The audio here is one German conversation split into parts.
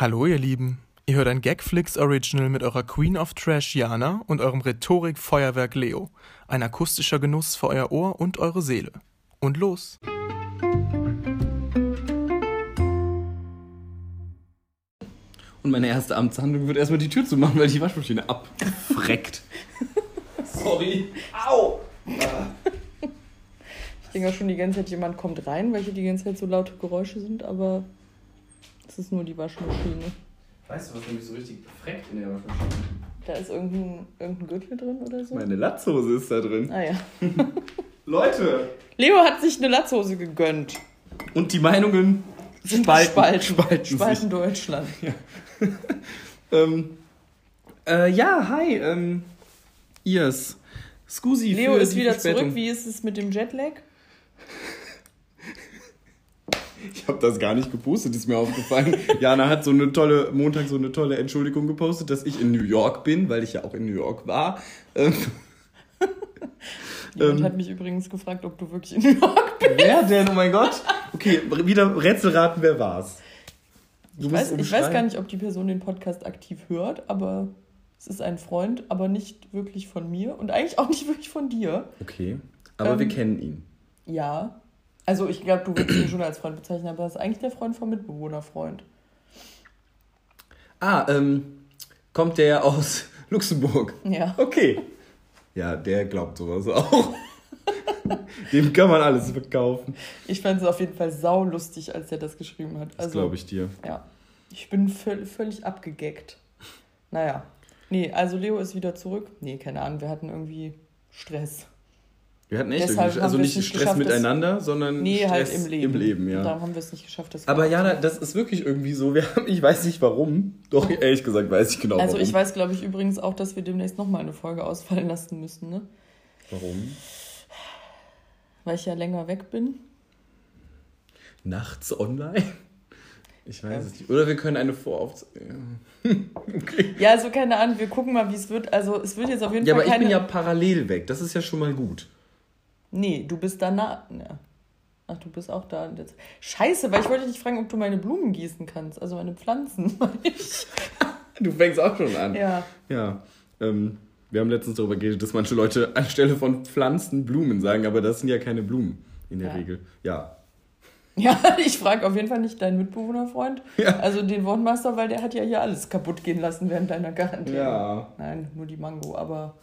Hallo ihr Lieben, ihr hört ein Gagflix Original mit eurer Queen of Trash Jana und eurem Rhetorik-Feuerwerk Leo. Ein akustischer Genuss für euer Ohr und eure Seele. Und los! Und meine erste Amtshandlung wird erstmal die Tür zu machen, weil die Waschmaschine abfreckt. Sorry. Au! Ich denke auch schon die ganze Zeit, jemand kommt rein, weil hier die ganze Zeit so laute Geräusche sind, aber es ist nur die Waschmaschine. Weißt du, was nämlich so richtig freckt in der Waschmaschine? Da ist irgendein, irgendein Gürtel drin oder so. Meine Latzhose ist da drin. Ah ja. Leute! Leo hat sich eine Latzhose gegönnt. Und die Meinungen Sind spalten, spalten, spalten, spalten sich. Deutschland. Ähm, äh, ja, hi, ähm, Irs. Scusi Leo für ist die wieder Verspätung. zurück. Wie ist es mit dem Jetlag? Ich habe das gar nicht gepostet, ist mir aufgefallen. Jana hat so eine tolle, Montag so eine tolle Entschuldigung gepostet, dass ich in New York bin, weil ich ja auch in New York war. Ähm, Jemand Ähm. hat mich übrigens gefragt, ob du wirklich in New York bist. wer denn? Oh mein Gott. Okay, wieder Rätselraten, wer war's? Du Ich weiß, ich weiß gar nicht, ob die Person den Podcast aktiv hört, aber es ist ein Freund, aber nicht wirklich von mir und eigentlich auch nicht wirklich von dir. Okay, aber Ähm. wir kennen ihn. Ja. Also ich glaube, du würdest ihn schon als Freund bezeichnen, aber das ist eigentlich der Freund vom Mitbewohnerfreund. Ah, ähm, kommt der aus Luxemburg? Ja. Okay. Ja, der glaubt sowas auch. Dem kann man alles verkaufen. Ich fand es auf jeden Fall saulustig, als er das geschrieben hat. Das Also, glaube ich dir. Ja. Ich bin völ völlig abgegeckt. Naja. Nee, also Leo ist wieder zurück. Nee, keine Ahnung, wir hatten irgendwie Stress. Wir hatten echt Deshalb also nicht Stress geschafft, miteinander, sondern Nee, Stress halt im Leben. Im Leben, ja. Darum haben wir es nicht geschafft. Das Aber Jana, das ist wirklich irgendwie so. Wir haben, ich weiß nicht warum. Doch, ehrlich gesagt, weiß ich genau Also warum. ich weiß, glaube ich, übrigens auch, dass wir demnächst nochmal eine Folge ausfallen lassen müssen, ne? Warum? Weil ich ja länger weg bin. Nachts online? Ich weiß Ja. es nicht. Oder wir können eine Voraufzeichnung. okay. Ja, also keine Ahnung, wir gucken mal, wie es wird. Also es wird jetzt auf jeden Ja, Fall aber ich keine... bin ja parallel weg. Das ist ja schon mal gut. Nee, du bist danach. Ja. Ach, du bist auch da. Jetzt. Scheiße, weil ich wollte dich fragen, ob du meine Blumen gießen kannst. Also meine Pflanzen. Du fängst auch schon an. ja. Ja, ähm, wir haben letztens darüber geredet, dass manche Leute anstelle von Pflanzen Blumen sagen, aber das sind ja keine Blumen in der Ja. Regel. Ja. Ja, ich frage auf jeden Fall nicht deinen Mitbewohnerfreund. Ja. Also den Wortmeister, weil der hat ja hier alles kaputt gehen lassen während deiner Quarantäne. Ja. Nein, nur die Mango, aber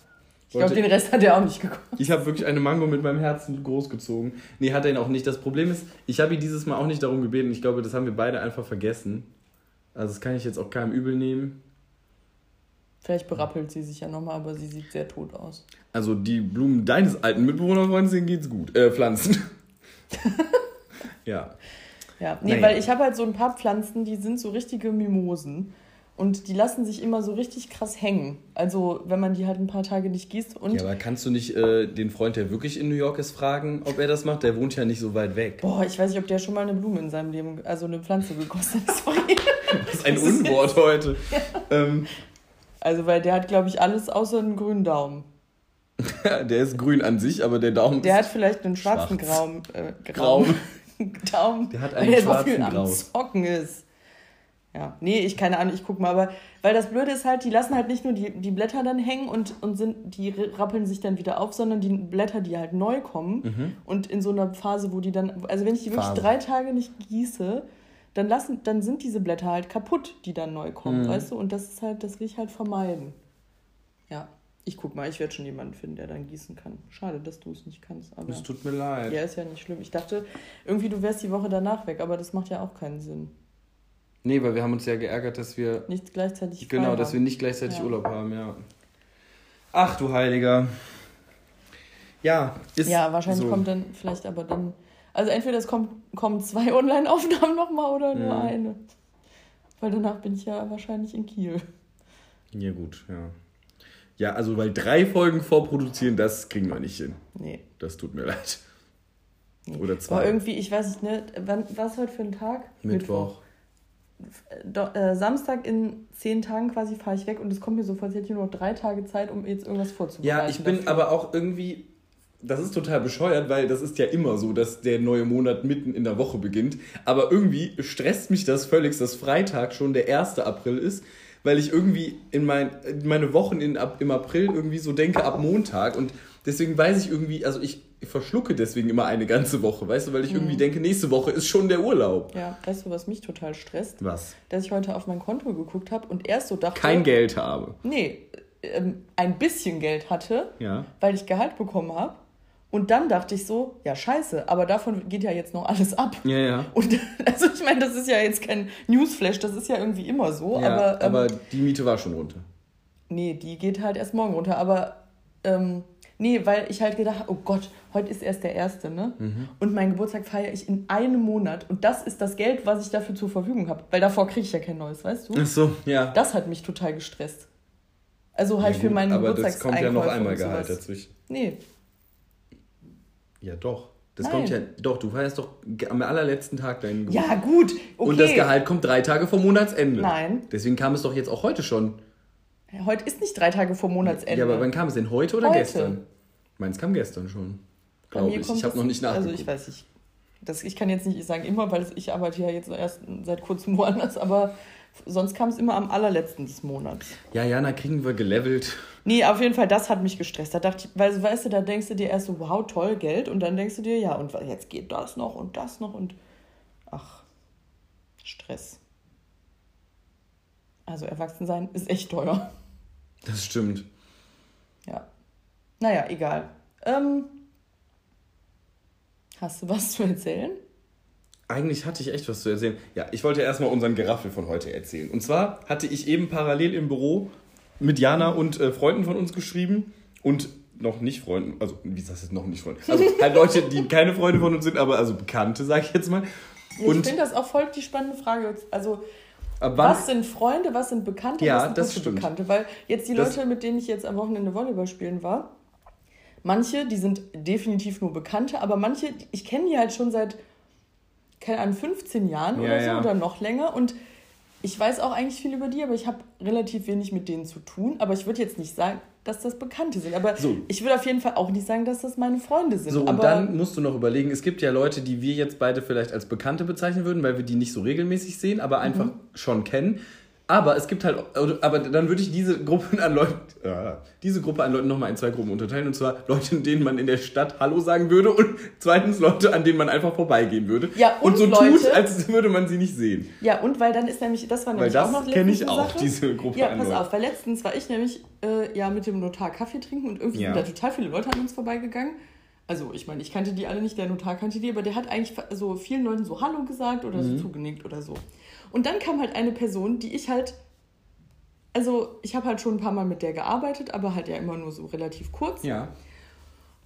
ich glaube, den Rest hat er auch nicht gekocht. Ich habe wirklich eine Mango mit meinem Herzen großgezogen. Nee, hat er ihn auch nicht. Das Problem ist, ich habe ihn dieses Mal auch nicht darum gebeten. Ich glaube, das haben wir beide einfach vergessen. Also das kann ich jetzt auch keinem übel nehmen. Vielleicht berappelt sie sich ja nochmal, aber sie sieht sehr tot aus. Also die Blumen deines alten Mitbewohnerfreundes, denen geht's gut. Äh, Pflanzen. ja. Ja, nee, Naja. weil ich habe halt so ein paar Pflanzen, die sind so richtige Mimosen. Und die lassen sich immer so richtig krass hängen. Also, wenn man die halt ein paar Tage nicht gießt. Und Ja, aber kannst du nicht äh, den Freund, der wirklich in New York ist, fragen, ob er das macht? Der wohnt ja nicht so weit weg. boah, ich weiß nicht, ob der schon mal eine Blume in seinem Leben, also eine Pflanze gekostet hat. Sorry. Das ist ein Unwort heute. Ähm, Also, weil der hat, glaube ich, alles außer einen grünen Daumen. der ist grün an sich, aber der Daumen Der hat vielleicht einen schwarzen Schwarz. Graum, äh, grau. Graum. Daumen. Der hat einen der so schwarzen viel am Grau. Zocken ist. Ja, nee, ich keine Ahnung, ich guck mal, aber weil das Blöde ist halt, die lassen halt nicht nur die, die Blätter dann hängen und, und sind, die rappeln sich dann wieder auf, sondern die Blätter, die halt neu kommen und in so einer Phase, wo die dann, also wenn ich die wirklich Mhm. Phase. drei Tage nicht gieße, dann lassen, dann sind diese Blätter halt kaputt, die dann neu kommen, Mhm. weißt du? Und das ist halt, das will ich halt vermeiden. Ja, ich guck mal, ich werde schon jemanden finden, der dann gießen kann. Schade, dass du es nicht kannst, aber. Es tut mir leid. Ja, ist ja nicht schlimm. Ich dachte, irgendwie du wärst die Woche danach weg, aber das macht ja auch keinen Sinn. Nee, weil wir haben uns ja geärgert, dass wir. Nicht gleichzeitig Genau, dass wir nicht gleichzeitig Ja. Urlaub haben, ja. Ach du Heiliger. Ja, ist. Ja, wahrscheinlich so. kommt dann vielleicht aber dann. Also entweder es kommt, kommen zwei Online-Aufnahmen nochmal oder nur Mhm. eine. Weil danach bin ich ja wahrscheinlich in Kiel. Ja, gut, ja. Ja, also, weil drei Folgen vorproduzieren, das kriegen wir nicht hin. Nee. Das tut mir leid. nee. Oder zwei. Aber irgendwie, ich weiß nicht, ne, wann, was heute für ein Tag? Mittwoch. Äh, Samstag in zehn Tagen quasi fahre ich weg und es kommt mir so vor, als hätte ich nur noch drei Tage Zeit, um jetzt irgendwas vorzubereiten. Ja, ich bin dafür. aber auch irgendwie das ist total bescheuert, weil das ist ja immer so, dass der neue Monat mitten in der Woche beginnt. Aber irgendwie stresst mich das völlig, dass Freitag schon der 1. April ist, weil ich irgendwie in, mein, in meine Wochen in, ab, im April irgendwie so denke ab Montag. Und deswegen weiß ich irgendwie, also ich verschlucke deswegen immer eine ganze Woche, weißt du, weil ich irgendwie Mhm. denke, nächste Woche ist schon der Urlaub. Ja, weißt du, was mich total stresst? Was? Dass ich heute auf mein Konto geguckt habe und erst so dachte. Kein Geld habe. Nee, ähm, ein bisschen Geld hatte, Ja. weil ich Gehalt bekommen habe. Und dann dachte ich so, ja, scheiße, aber davon geht ja jetzt noch alles ab. Ja, ja. Und also ich meine, das ist ja jetzt kein Newsflash, das ist ja irgendwie immer so, ja aber, ähm, aber die Miete war schon runter. nee, die geht halt erst morgen runter. Aber ähm, nee, weil ich halt gedacht habe, oh Gott, heute ist erst der erste, ne? Mhm. Und meinen Geburtstag feiere ich in einem Monat. Und das ist das Geld, was ich dafür zur Verfügung habe. Weil davor kriege ich ja kein neues, weißt du? Ach so, ja. Das hat mich total gestresst. Also halt ja, für meinen Aber das kommt ja noch einmal Gehalt dazwischen. Nee, Ja, doch. Das Nein. kommt ja, doch, du feierst doch am allerletzten Tag deinen Geburtstag. ja gut, okay. Und das Gehalt kommt drei Tage vor Monatsende. Nein. Deswegen kam es doch jetzt auch heute schon. Heute ist nicht drei Tage vor Monatsende. Ja, aber wann kam es denn? Heute oder Heute. gestern? Meins kam gestern schon. Glaube ich. Ich habe noch nicht nachgeguckt. Also ich weiß nicht. Das, ich kann jetzt nicht sagen immer, weil ich arbeite ja jetzt erst seit kurzem woanders, aber sonst kam es immer am allerletzten des Monats. ja, Jana, kriegen wir gelevelt. Nee, auf jeden Fall, das hat mich gestresst. Da dachte ich, weil, weißt du, da denkst du dir erst so, wow, toll, Geld. Und dann denkst du dir, ja, und jetzt geht das noch und das noch und ach, Stress. Also Erwachsensein ist echt teuer. Das stimmt. Ja. Naja, egal. Ähm, hast du was zu erzählen? Eigentlich hatte ich echt was zu erzählen. Ja, ich wollte erstmal unseren Geraffel von heute erzählen. Und zwar hatte ich eben parallel im Büro mit Jana und äh, Freunden von uns geschrieben und noch nicht Freunden, also wie ist das jetzt noch nicht Freunde? Also halt Leute, die keine Freunde von uns sind, aber also Bekannte, sag ich jetzt mal. Ja, ich Und finde das auch voll die spannende Frage. Also, was sind Freunde, was sind Bekannte, Ja, was sind das gute stimmt. Bekannte? Weil jetzt die Das- Leute, mit denen ich jetzt am Wochenende Volleyball spielen war, manche, die sind definitiv nur Bekannte, aber manche, ich kenne die halt schon seit, keine Ahnung, 15 Jahren Ja, oder so ja. oder noch länger und ich weiß auch eigentlich viel über die, aber ich habe relativ wenig mit denen zu tun. Aber ich würde jetzt nicht sagen, dass das Bekannte sind. Aber So. ich würde auf jeden Fall auch nicht sagen, dass das meine Freunde sind. So, und aber dann musst du noch überlegen, es gibt ja Leute, die wir jetzt beide vielleicht als Bekannte bezeichnen würden, weil wir die nicht so regelmäßig sehen, aber einfach Mhm. schon kennen. Aber es gibt halt, aber dann würde ich diese Gruppe an Leuten, ja, diese Gruppe an Leuten nochmal in zwei Gruppen unterteilen. Und zwar Leute, denen man in der Stadt Hallo sagen würde und zweitens Leute, an denen man einfach vorbeigehen würde. Ja, und so Leute- tut, als würde man sie nicht sehen. Ja, und weil dann ist nämlich, das war nämlich das auch noch kenn ich auch, Sache. diese Gruppe Ja, pass Leuten. auf, weil letztens war ich nämlich äh, ja mit dem Notar Kaffee trinken und irgendwie Ja. sind da total viele Leute an uns vorbeigegangen. Also ich meine, ich kannte die alle nicht, der Notar kannte die, aber der hat eigentlich so vielen Leuten so Hallo gesagt oder Mhm. so zugenickt oder so. Und dann kam halt eine Person, die ich halt, also ich habe halt schon ein paar Mal mit der gearbeitet, aber halt ja immer nur so relativ kurz. Ja.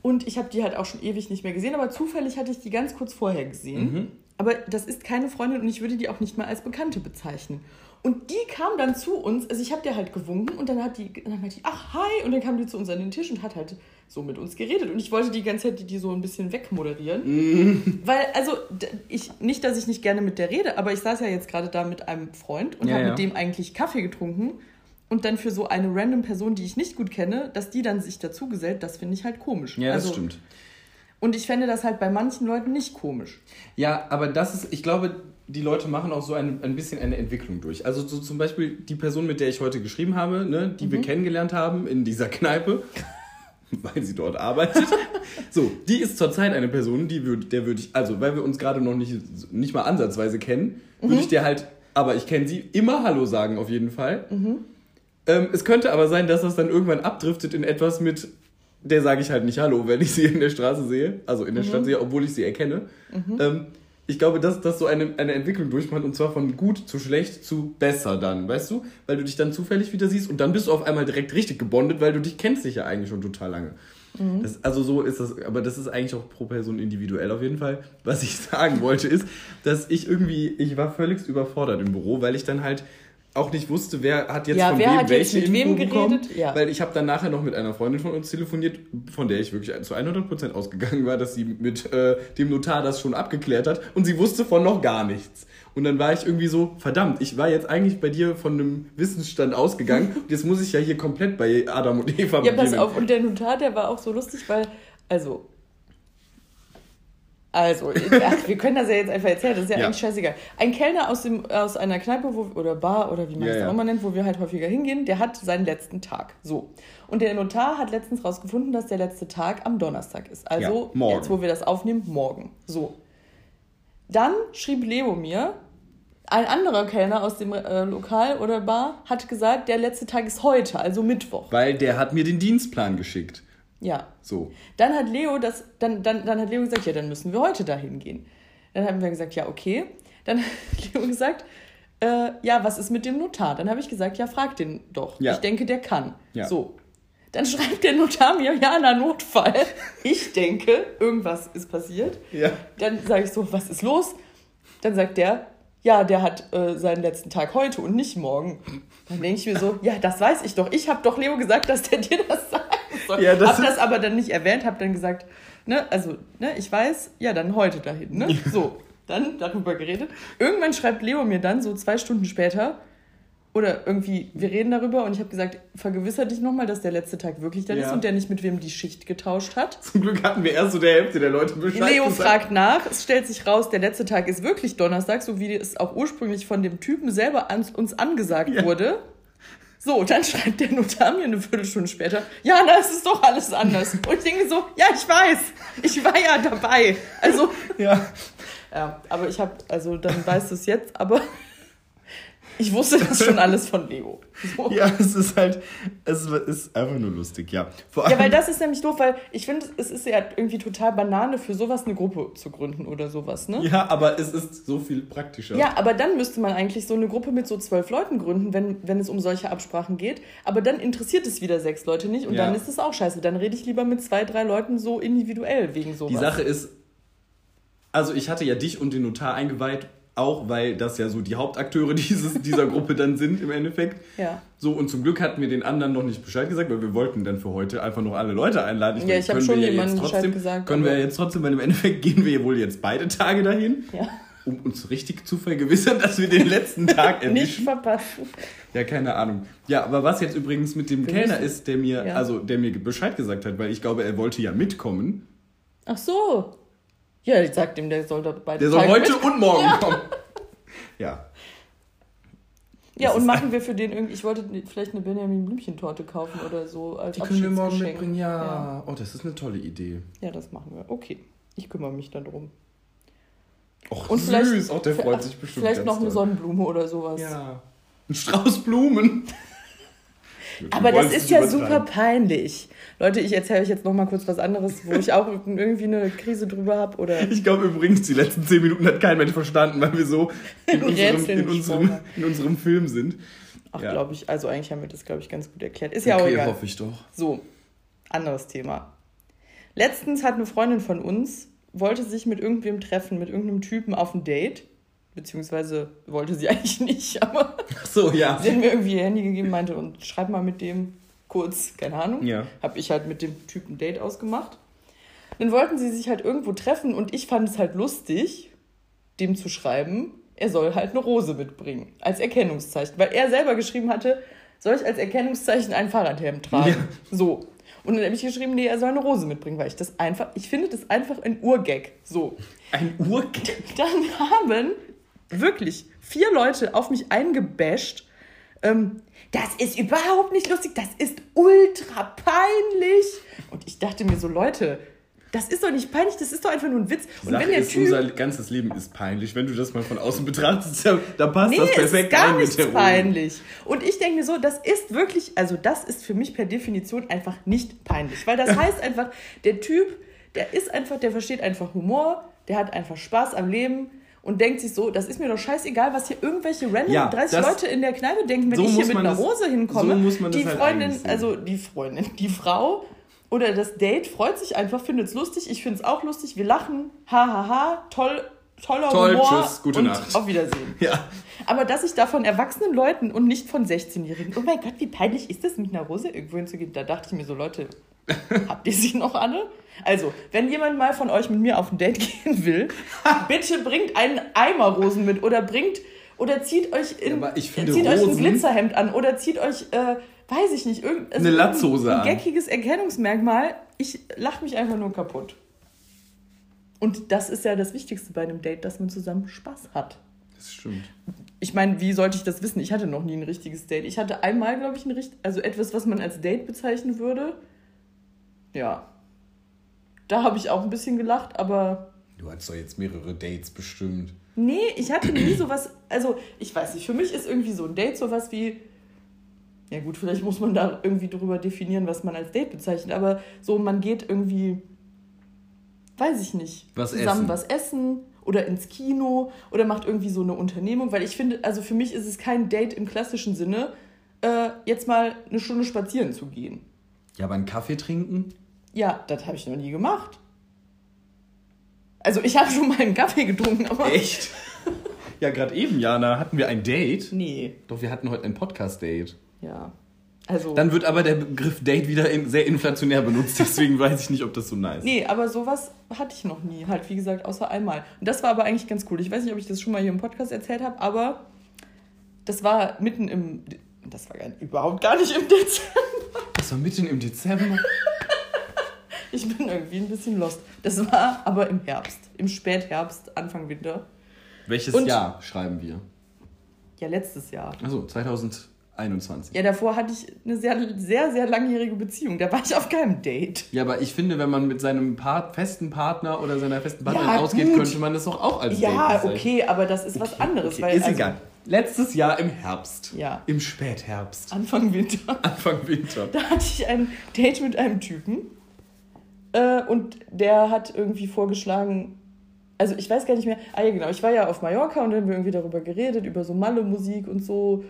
Und ich habe die halt auch schon ewig nicht mehr gesehen, aber zufällig hatte ich die ganz kurz vorher gesehen. Mhm. Aber das ist keine Freundin und ich würde die auch nicht mal als Bekannte bezeichnen. Und die kam dann zu uns, also ich habe der halt gewunken und dann hat die, dann meinte die, ach hi, und dann kam die zu uns an den Tisch und hat halt so mit uns geredet. Und ich wollte die ganze Zeit die, die so ein bisschen wegmoderieren. Mhm. Weil, also, ich, nicht, dass ich nicht gerne mit der rede, aber ich saß ja jetzt gerade da mit einem Freund und Ja, habe ja. mit dem eigentlich Kaffee getrunken. Und dann für so eine random Person, die ich nicht gut kenne, dass die dann sich dazu gesellt, das finde ich halt komisch. Ja, das also, stimmt. Und ich fände das halt bei manchen Leuten nicht komisch. Ja, aber das ist, ich glaube, die Leute machen auch so ein, ein bisschen eine Entwicklung durch. Also so zum Beispiel die Person, mit der ich heute geschrieben habe, ne, die Mhm. wir kennengelernt haben in dieser Kneipe, weil sie dort arbeitet. so, die ist zurzeit eine Person, die würd, der würde ich, also weil wir uns gerade noch nicht, nicht mal ansatzweise kennen, würde Mhm. ich dir halt, aber ich kenne sie, immer Hallo sagen auf jeden Fall. Mhm. Ähm, es könnte aber sein, dass das dann irgendwann abdriftet in etwas mit, der sage ich halt nicht Hallo, wenn ich sie in der Straße sehe, also in der Stadt sehe, obwohl ich sie erkenne. Ähm, ich glaube, dass das so eine, eine Entwicklung durchmacht und zwar von gut zu schlecht zu besser dann, weißt du? Weil du dich dann zufällig wieder siehst und dann bist du auf einmal direkt richtig gebondet, weil du dich kennst dich ja eigentlich schon total lange. Das, also so ist das, aber das ist eigentlich auch pro Person individuell auf jeden Fall. Was ich sagen wollte ist, dass ich irgendwie, ich war völlig überfordert im Büro, weil ich dann halt auch nicht wusste, wer hat jetzt Ja, von wem hat jetzt welche mit wem Info bekommen. geredet? Ja. Weil ich habe dann nachher noch mit einer Freundin von uns telefoniert, von der ich wirklich zu 100% ausgegangen war, dass sie mit äh, dem Notar das schon abgeklärt hat und sie wusste von noch gar nichts. Und dann war ich irgendwie so, verdammt, ich war jetzt eigentlich bei dir von einem Wissensstand ausgegangen und jetzt muss ich ja hier komplett bei Adam und Eva Ja, pass beginnen. auf. Und der Notar, der war auch so lustig, weil Also. Also, ach, wir können das ja jetzt einfach erzählen, das ist ja, Ja. eigentlich scheißegal. Ein Kellner aus, dem, aus einer Kneipe wo, oder Bar oder wie man es ja. auch immer nennt, wo wir halt häufiger hingehen, der hat seinen letzten Tag. So. Und der Notar hat letztens rausgefunden, dass der letzte Tag am Donnerstag ist. Also, Ja, morgen. jetzt, wo wir das aufnehmen, morgen. So. Dann schrieb Leo mir, ein anderer Kellner aus dem äh, Lokal oder Bar hat gesagt, der letzte Tag ist heute, also Mittwoch. Weil der hat mir den Dienstplan geschickt. Ja. So. Dann hat Leo das, dann, dann, dann hat Leo gesagt, ja, dann müssen wir heute dahin gehen. Dann haben wir gesagt, ja, okay. Dann hat Leo gesagt, äh, ja, was ist mit dem Notar? Dann habe ich gesagt, ja, frag den doch. Ja. Ich denke, der kann. Ja. So. Dann schreibt der Notar mir, ja, na, Notfall. Ich denke, irgendwas ist passiert. Ja. Dann sage ich so, was ist los? Dann sagt der, ja, der hat äh, seinen letzten Tag heute und nicht morgen. Dann denke ich mir so, ja, das weiß ich doch. Ich habe doch Leo gesagt, dass der dir das sagen soll. Ja, das hab das aber dann nicht erwähnt, habe dann gesagt, ne, also, ne, ich weiß, ja, dann heute dahin, ne? So, dann darüber geredet. Irgendwann schreibt Leo mir dann so zwei Stunden später, oder irgendwie, wir reden darüber und ich habe gesagt, vergewisser dich nochmal, dass der letzte Tag wirklich dann Ja. ist und der nicht mit wem die Schicht getauscht hat. Zum Glück hatten wir erst so der Hälfte der Leute Bescheid Leo gesagt. fragt nach, es stellt sich raus, der letzte Tag ist wirklich Donnerstag, so wie es auch ursprünglich von dem Typen selber an, uns angesagt Ja. wurde. So, dann schreibt der Notar mir eine Viertelstunde später, ja, da ist es doch alles anders. Und ich denke so, ja, ich weiß, ich war ja dabei. Also, Ja. ja, aber ich habe, also dann weißt du es jetzt, aber ich wusste das schon alles von Leo. So. Ja, es ist halt, es ist einfach nur lustig, ja. Vor Ja, weil das ist nämlich doof, weil ich finde, es ist ja irgendwie total Banane für sowas eine Gruppe zu gründen oder sowas, ne? ja, aber es ist so viel praktischer. Ja, aber dann müsste man eigentlich so eine Gruppe mit so zwölf Leuten gründen, wenn, wenn es um solche Absprachen geht. Aber dann interessiert es wieder sechs Leute nicht und Ja. dann ist es auch scheiße. Dann rede ich lieber mit zwei, drei Leuten so individuell wegen sowas. Die Sache ist, also ich hatte ja dich und den Notar eingeweiht, auch weil das ja so die Hauptakteure dieses, dieser Gruppe dann sind im Endeffekt. Ja. So, und zum Glück hatten wir den anderen noch nicht Bescheid gesagt, weil wir wollten dann für heute einfach noch alle Leute einladen. Ja, meine, ich hab können schon ja jemandem jetzt Bescheid trotzdem, gesagt, Können wir ja jetzt trotzdem, weil im Endeffekt gehen wir wohl jetzt beide Tage dahin, Ja. um uns richtig zu vergewissern, dass wir den letzten Tag Nicht erwischen. verpassen. Ja, keine Ahnung. Ja, aber was jetzt übrigens mit dem Wir Kellner müssen- ist, der mir, Ja. also der mir Bescheid gesagt hat, weil ich glaube, er wollte ja mitkommen. Ach so. Ja, ich sag dem, der soll da beide Der soll Tage heute mit. und morgen kommen. Ja. Ja, Das und machen wir für den irgendwie, ich wollte vielleicht eine Benjamin Blümchen-Torte kaufen oder so als Abschiedsgeschenk. ja. Oh, das ist eine tolle Idee. Ja, das machen wir. Okay. Ich kümmere mich dann drum. Och, Und süß. vielleicht, Auch der freut sich bestimmt Vielleicht noch eine doll. Sonnenblume oder sowas. Ja. Ein Strauß Blumen. Aber das ist ja super peinlich. Leute, ich erzähle euch jetzt noch mal kurz was anderes, wo ich auch irgendwie eine Krise drüber habe oder Ich glaube übrigens, die letzten zehn Minuten hat kein Mensch verstanden, weil wir so in unserem, in unserem, in unserem Film sind. ach, Ja. glaube ich, also eigentlich haben wir das glaube ich ganz gut erklärt. Ist ja auch okay, egal. hoffe ich doch. So, anderes Thema. Letztens hat eine Freundin von uns wollte sich mit irgendwem treffen, mit irgendeinem Typen auf ein Date. Beziehungsweise wollte sie eigentlich nicht, aber Ach so, ja. sie hat mir irgendwie ihr Handy gegeben, meinte, und schreib mal mit dem kurz, keine Ahnung. Ja. Habe ich halt mit dem Typen Date ausgemacht. Dann wollten sie sich halt irgendwo treffen und ich fand es halt lustig, dem zu schreiben, er soll halt eine Rose mitbringen, als Erkennungszeichen. Weil er selber geschrieben hatte, soll ich als Erkennungszeichen einen Fahrradhelm tragen? Ja. So. Und dann habe ich geschrieben, nee, er soll eine Rose mitbringen, weil ich das einfach, ich finde das einfach ein Urgag. So. Ein Urgag. Dann haben wirklich vier Leute auf mich eingebasht. Ähm, das ist überhaupt nicht lustig, das ist ultra peinlich. Und ich dachte mir so, Leute, das ist doch nicht peinlich, das ist doch einfach nur ein Witz. Und Sache wenn der ist, Typ. unser ganzes Leben ist peinlich. Wenn du das mal von außen betrachtest, da, da passt Nee, das ist perfekt gar nichts der Rose. peinlich. Und ich denke mir so, das ist wirklich, also das ist für mich per Definition einfach nicht peinlich. Weil das heißt einfach, der Typ, der ist einfach, der versteht einfach Humor, der hat einfach Spaß am Leben und denkt sich so, das ist mir doch scheißegal, was hier irgendwelche random Ja, 30 das- Leute in der Kneipe denken, wenn so ich hier mit einer das- Rose hinkomme. so die halt Freundin, also die Freundin, die Frau oder das Date freut sich einfach, findet es lustig, ich finde es auch lustig, wir lachen, ha ha ha, toll, toller Toll, Humor tschüss, gute und Nacht. auf Wiedersehen. Ja. Aber dass ich da von erwachsenen Leuten und nicht von 16-Jährigen, oh mein Gott, wie peinlich ist das, mit einer Rose irgendwo hinzugehen? Da dachte ich mir so, Leute, habt ihr sie noch alle? Also, wenn jemand mal von euch mit mir auf ein Date gehen will, bitte bringt einen Eimer Rosen mit oder bringt Oder zieht euch, in, Ja, aber ich finde zieht euch ein Rosen- Glitzerhemd an. Oder zieht euch, äh, weiß ich nicht, irgendein Eine Latzhose ein, ein geckiges Erkennungsmerkmal. Ich lache mich einfach nur kaputt. Und das ist ja das Wichtigste bei einem Date, dass man zusammen Spaß hat. Das stimmt. Ich meine, wie sollte ich das wissen? Ich hatte noch nie ein richtiges Date. Ich hatte einmal, glaube ich, ein richt also etwas, was man als Date bezeichnen würde. Ja. Da habe ich auch ein bisschen gelacht, aber Du hattest doch jetzt mehrere Dates bestimmt. nee, ich hatte nie sowas. Also, ich weiß nicht, für mich ist irgendwie so ein Date sowas wie. Ja, gut, vielleicht muss man da irgendwie drüber definieren, was man als Date bezeichnet, aber so, man geht irgendwie. Weiß ich nicht. Was zusammen essen. was essen oder ins Kino oder macht irgendwie so eine Unternehmung, weil ich finde, also für mich ist es kein Date im klassischen Sinne, äh, jetzt mal eine Stunde spazieren zu gehen. Ja, aber einen Kaffee trinken? Ja, das habe ich noch nie gemacht. Also ich habe schon mal einen Kaffee getrunken, aber. Echt? ja, gerade eben, Jana, hatten wir ein Date. Nee, Doch, wir hatten heute ein Podcast-Date. ja. Also, Dann wird aber der Begriff Date wieder in, sehr inflationär benutzt, deswegen weiß ich nicht, ob das so nice ist. Nee, aber sowas hatte ich noch nie, halt wie gesagt, außer einmal. Und das war aber eigentlich ganz cool. Ich weiß nicht, ob ich das schon mal hier im Podcast erzählt habe, aber das war mitten im. Das war gar nicht, überhaupt gar nicht im Dezember. Das war mitten im Dezember? ich bin irgendwie ein bisschen lost. Das war aber im Herbst, im Spätherbst, Anfang Winter. Welches Und, Jahr schreiben wir? Ja, letztes Jahr. Achso, 2000. 21. Ja, davor hatte ich eine sehr, sehr, sehr langjährige Beziehung. Da war ich auf keinem Date. Ja, aber ich finde, wenn man mit seinem Part, festen Partner oder seiner festen Partnerin ja, ausgeht, gut. könnte man das doch auch als ja, Date Ja, okay, aber das ist okay, was anderes. Okay. Weil, ist also, egal. Letztes Jahr im Herbst. Ja. Im Spätherbst. Anfang Winter. Anfang Winter. Da hatte ich ein Date mit einem Typen. Äh, und der hat irgendwie vorgeschlagen, also ich weiß gar nicht mehr, ah ja genau, ich war ja auf Mallorca und dann haben wir irgendwie darüber geredet, über so Malle-Musik und so.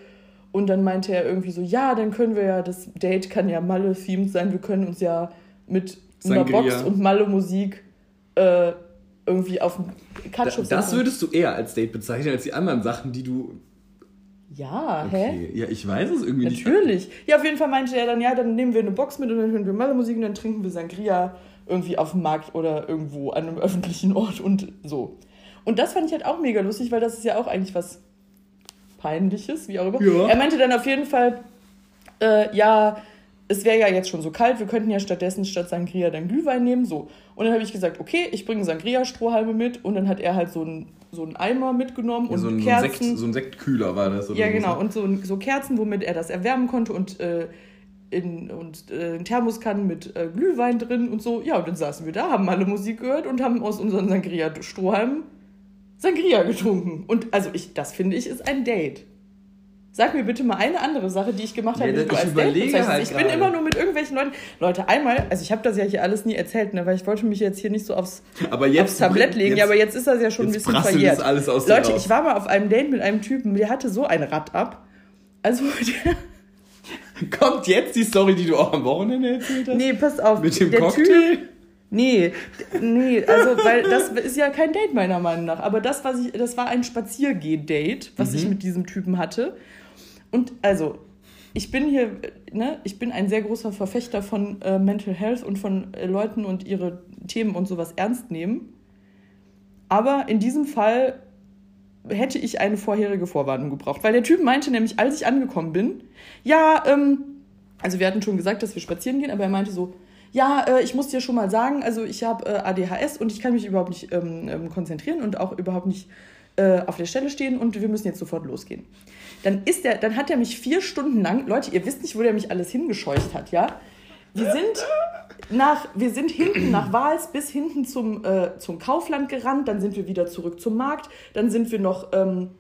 Und dann meinte er irgendwie so, ja, dann können wir ja, das Date kann ja Malle-themed sein, wir können uns ja mit einer Sangria. Box und Malle-Musik äh, irgendwie auf dem Das, Katschuk das würdest du eher als Date bezeichnen, als die anderen Sachen, die du. Ja, hä? Okay. Ja, ich weiß es irgendwie nicht. Natürlich. Ja, auf jeden Fall meinte er dann, ja, dann nehmen wir eine Box mit und dann hören wir Malle-Musik und dann trinken wir Sangria irgendwie auf dem Markt oder irgendwo an einem öffentlichen Ort und so. Und das fand ich halt auch mega lustig, weil das ist ja auch eigentlich was Peinliches, wie auch immer. Ja. Er meinte dann auf jeden Fall, äh, ja, es wäre ja jetzt schon so kalt, wir könnten ja stattdessen statt Sangria dann Glühwein nehmen, so. Und dann habe ich gesagt, okay, ich bringe Sangria-Strohhalme mit und dann hat er halt so einen so einen Eimer mitgenommen Ja, und so, ein, so, ein Kerzen. Sekt, so ein Sektkühler war das. Oder Ja, genau. Und so, so Kerzen, womit er das erwärmen konnte und, äh, in, und äh, Thermoskannen mit äh, Glühwein drin und so. Ja, und dann saßen wir da, haben alle Musik gehört und haben aus unseren Sangria-Strohhalmen Sangria getrunken. Und also ich, das finde ich, ist ein Date. Sag mir bitte mal eine andere Sache, die ich gemacht habe, Ja, die du ich als Date bezeichnest. halt Ich bin gerade. immer nur mit irgendwelchen Leuten. Leute, einmal, also ich habe das ja hier alles nie erzählt, ne, weil ich wollte mich jetzt hier nicht so aufs, Aber jetzt, aufs Tablett legen. ja, aber jetzt ist das ja schon ein jetzt bisschen verjährt. das alles aus Leute, ich war mal auf einem Date mit einem Typen, der hatte so ein Rad ab. Also, der, Kommt jetzt die Story, die du auch am Wochenende erzählt hast? nee, pass auf. Mit dem der Cocktail? Typ, nee, nee, also, weil das ist ja kein Date meiner Meinung nach. Aber das, was ich, das war ein Spaziergeh-Date, was Mhm. ich mit diesem Typen hatte. Und also, ich bin hier, ne, ich bin ein sehr großer Verfechter von äh, Mental Health und von äh, Leuten und ihre Themen und sowas ernst nehmen. Aber in diesem Fall hätte ich eine vorherige Vorwarnung gebraucht. Weil der Typ meinte nämlich, als ich angekommen bin, ja, ähm, also wir hatten schon gesagt, dass wir spazieren gehen, aber er meinte so, ja, äh, ich muss dir schon mal sagen, also ich habe äh, ADHS und ich kann mich überhaupt nicht ähm, ähm, konzentrieren und auch überhaupt nicht äh, auf der Stelle stehen und wir müssen jetzt sofort losgehen. Dann ist der, dann hat er mich vier Stunden lang, Leute, ihr wisst nicht, wo der mich alles hingescheucht hat, ja? Wir sind nach, wir sind hinten nach Wals bis hinten zum, äh, zum Kaufland gerannt, dann sind wir wieder zurück zum Markt, dann sind wir noch, ähm,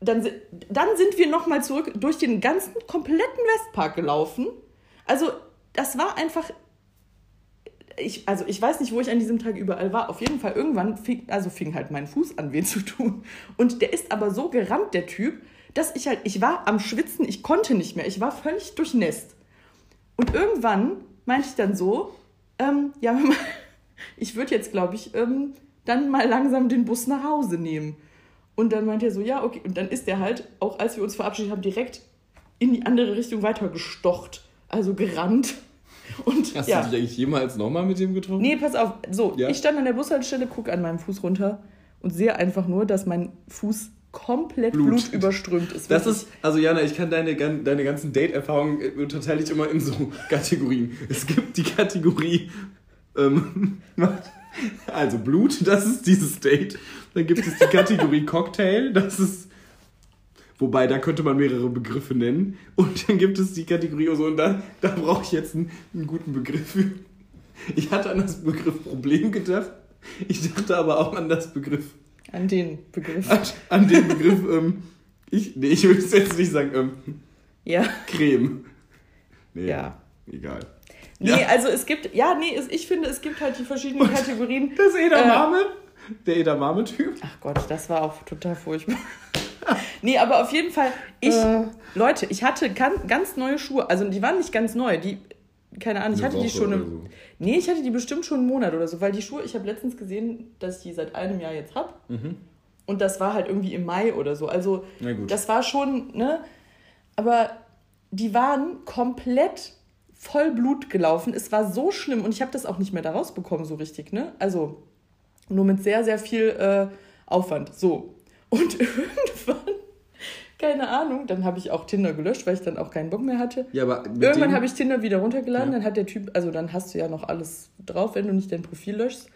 dann, dann sind wir noch mal zurück durch den ganzen kompletten Westpark gelaufen. Also das war einfach, ich, also ich weiß nicht, wo ich an diesem Tag überall war. Auf jeden Fall irgendwann fing, also fing halt mein Fuß an weh zu tun. Und der ist aber so gerannt, der Typ, dass ich halt, ich war am Schwitzen, ich konnte nicht mehr, ich war völlig durchnässt. Und irgendwann meinte ich dann so, ähm, ja, ich würde jetzt, glaube ich, ähm, dann mal langsam den Bus nach Hause nehmen. Und dann meinte er so, ja, okay. Und dann ist er halt, auch als wir uns verabschiedet haben, direkt in die andere Richtung weiter gestocht. Also gerannt. Und Hast ja. du dich eigentlich jemals nochmal mit dem getroffen? Nee, pass auf. So, Ja? ich stand an der Bushaltestelle, gucke an meinem Fuß runter und sehe einfach nur, dass mein Fuß komplett Blut. blutüberströmt ist. Das ist, also Jana, ich kann deine, deine ganzen Date-Erfahrungen äh, unterteile ich immer in so Kategorien. Es gibt die Kategorie, ähm, also Blut, das ist dieses Date. Dann gibt es die Kategorie Cocktail, das ist Wobei, da könnte man mehrere Begriffe nennen. Und dann gibt es die Kategorie so, und da, da brauche ich jetzt einen, einen, guten Begriff für. Ich hatte an das Begriff Problem gedacht. Ich dachte aber auch an das Begriff. An den Begriff. An, an den Begriff, ähm, ich, nee, ich will es jetzt nicht sagen, ähm, ja. Creme. Nee, ja. egal. Nee, ja. also es gibt, ja, nee, es, ich finde, es gibt halt die verschiedenen und Kategorien. Das Edamame, äh, der Edamame-Typ. Ach Gott, das war auch total furchtbar. Nee, aber auf jeden Fall, ich, äh. Leute, ich hatte ganz neue Schuhe. Also die waren nicht ganz neu. Die, keine Ahnung, ich hatte die schon. Im, so. Nee, ich hatte die bestimmt schon einen Monat oder so, weil die Schuhe, ich habe letztens gesehen, dass ich die seit einem Jahr jetzt habe. Mhm. Und das war halt irgendwie im Mai oder so. Also, das war schon, ne? Aber die waren komplett voll Blut gelaufen. Es war so schlimm und ich habe das auch nicht mehr da rausbekommen, so richtig, ne? Also, nur mit sehr, sehr viel äh, Aufwand. So. Und irgendwann, keine Ahnung, dann habe ich auch Tinder gelöscht, weil ich dann auch keinen Bock mehr hatte. Ja, aber irgendwann habe ich Tinder wieder runtergeladen, ja. dann hat der Typ, also dann hast du ja noch alles drauf, wenn du nicht dein Profil löschst.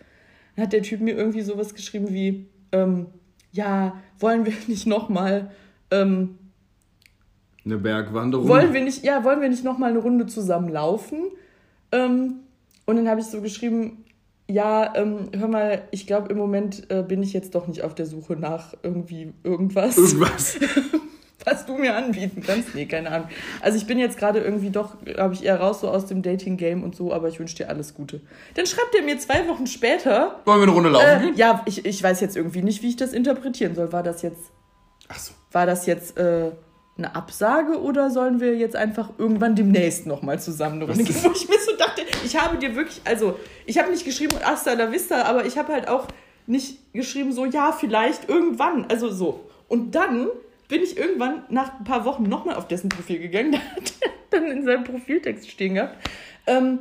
Dann hat der Typ mir irgendwie sowas geschrieben wie, ähm, ja, wollen wir nicht nochmal ähm, eine Bergwanderung? Wollen wir nicht, ja, wollen wir nicht nochmal eine Runde zusammen laufen? Ähm, und dann habe ich so geschrieben, ja, ähm, hör mal, ich glaube, im Moment äh, bin ich jetzt doch nicht auf der Suche nach irgendwie irgendwas. Irgendwas. Was du mir anbieten kannst. Nee, keine Ahnung. Also ich bin jetzt gerade irgendwie doch, habe ich eher raus so aus dem Dating-Game und so, aber ich wünsche dir alles Gute. Dann schreibt er mir zwei Wochen später. Wollen wir eine Runde laufen? Äh, ja, ich, ich weiß jetzt irgendwie nicht, wie ich das interpretieren soll. War das jetzt. Ach so. War das jetzt. Äh, eine Absage oder sollen wir jetzt einfach irgendwann demnächst nochmal zusammen eine Runde gehen? Wo ich mir so dachte, ich habe dir wirklich, also ich habe nicht geschrieben hasta la vista, aber ich habe halt auch nicht geschrieben so, ja, vielleicht irgendwann, also so. Und dann bin ich irgendwann nach ein paar Wochen nochmal auf dessen Profil gegangen, da hat er dann in seinem Profiltext stehen gehabt. Ähm,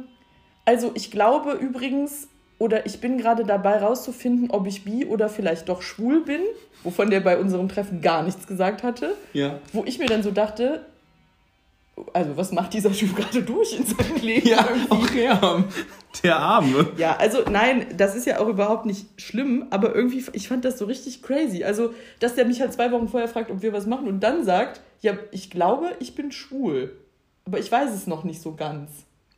also ich glaube übrigens, oder ich bin gerade dabei rauszufinden, ob ich bi oder vielleicht doch schwul bin, wovon der bei unserem Treffen gar nichts gesagt hatte. Ja. Wo ich mir dann so dachte, also was macht dieser Typ gerade durch in seinem Leben? Ja, auch er, der Arme. Ja, also nein, das ist ja auch überhaupt nicht schlimm, aber irgendwie, ich fand das so richtig crazy. Also, dass der mich halt zwei Wochen vorher fragt, ob wir was machen und dann sagt, ja, ich glaube, ich bin schwul. Aber ich weiß es noch nicht so ganz.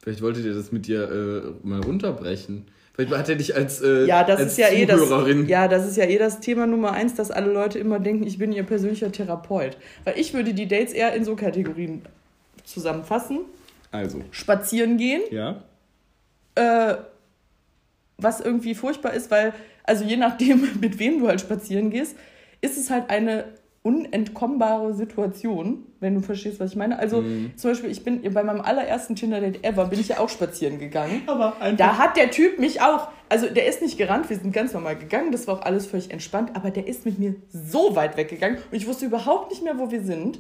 Vielleicht wolltet ihr das mit dir äh, mal runterbrechen. Vielleicht hat er dich als, äh, ja, das als ist ja Zuhörerin. Eh das, ja, das ist ja eh das Thema Nummer eins, dass alle Leute immer denken, ich bin ihr persönlicher Therapeut. Weil ich würde die Dates eher in so Kategorien zusammenfassen. Also. Spazieren gehen. Ja. Äh, was irgendwie furchtbar ist, weil, also je nachdem, mit wem du halt spazieren gehst, ist es halt eine unentkommbare Situation, wenn du verstehst, was ich meine. Also mhm. zum Beispiel, ich bin bei meinem allerersten Tinder-Date ever, bin ich ja auch spazieren gegangen. Aber da hat der Typ mich auch, also der ist nicht gerannt, wir sind ganz normal gegangen, das war auch alles völlig entspannt, aber der ist mit mir so weit weggegangen und ich wusste überhaupt nicht mehr, wo wir sind.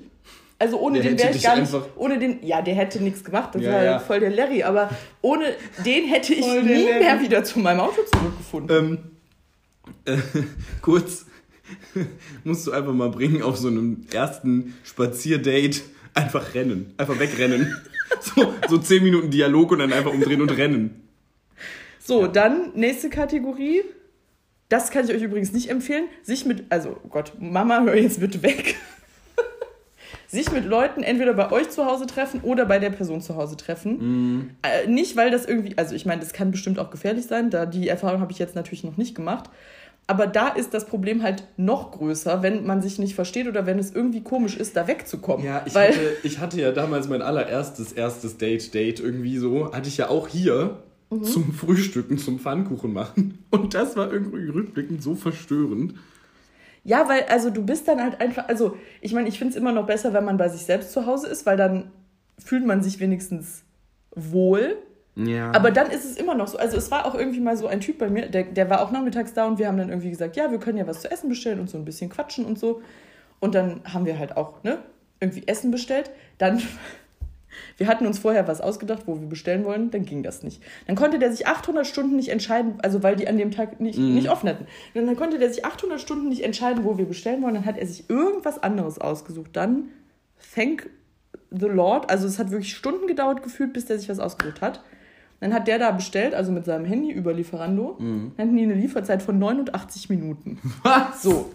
Also ohne der den wäre ich gar nicht, ohne den, ja, der hätte nichts gemacht, das ja, war ja voll der Larry, aber ohne den hätte ich nie Larry. mehr wieder zu meinem Auto zurückgefunden. Ähm, äh, kurz, musst du einfach mal bringen auf so einem ersten Spazierdate. Einfach rennen. Einfach wegrennen. so, so zehn Minuten Dialog und dann einfach umdrehen und rennen. So, dann nächste Kategorie. Das kann ich euch übrigens nicht empfehlen. Sich mit, also oh Gott, Mama, hör jetzt bitte weg. sich mit Leuten entweder bei euch zu Hause treffen oder bei der Person zu Hause treffen. Mm. Äh, nicht, weil das irgendwie, also ich meine, das kann bestimmt auch gefährlich sein, da die Erfahrung habe ich jetzt natürlich noch nicht gemacht. Aber da ist das Problem halt noch größer, wenn man sich nicht versteht oder wenn es irgendwie komisch ist, da wegzukommen. Ja, ich, Weil hatte, ich hatte ja damals mein allererstes erstes Date, Date irgendwie so, hatte ich ja auch hier mhm. zum Frühstücken, zum Pfannkuchen machen. Und das war irgendwie rückblickend so verstörend. Ja, weil, also du bist dann halt einfach, also ich meine, ich finde es immer noch besser, wenn man bei sich selbst zu Hause ist, weil dann fühlt man sich wenigstens wohl ja. Aber dann ist es immer noch so. Also es war auch irgendwie mal so ein Typ bei mir, der, der war auch nachmittags da und wir haben dann irgendwie gesagt, ja, wir können ja was zu essen bestellen und so ein bisschen quatschen und so. Und dann haben wir halt auch, ne, irgendwie Essen bestellt. Dann Wir hatten uns vorher was ausgedacht, wo wir bestellen wollen, dann ging das nicht. Dann konnte der sich 800 Stunden nicht entscheiden, also weil die an dem Tag nicht, Mhm. nicht offen hatten. Und dann konnte der sich 800 Stunden nicht entscheiden, wo wir bestellen wollen. Dann hat er sich irgendwas anderes ausgesucht. Dann thank the Lord, also es hat wirklich Stunden gedauert gefühlt, bis der sich was ausgesucht hat. Dann hat der da bestellt, also mit seinem Handy über Lieferando. Mhm. Dann hatten die eine Lieferzeit von 89 Minuten. Was? So.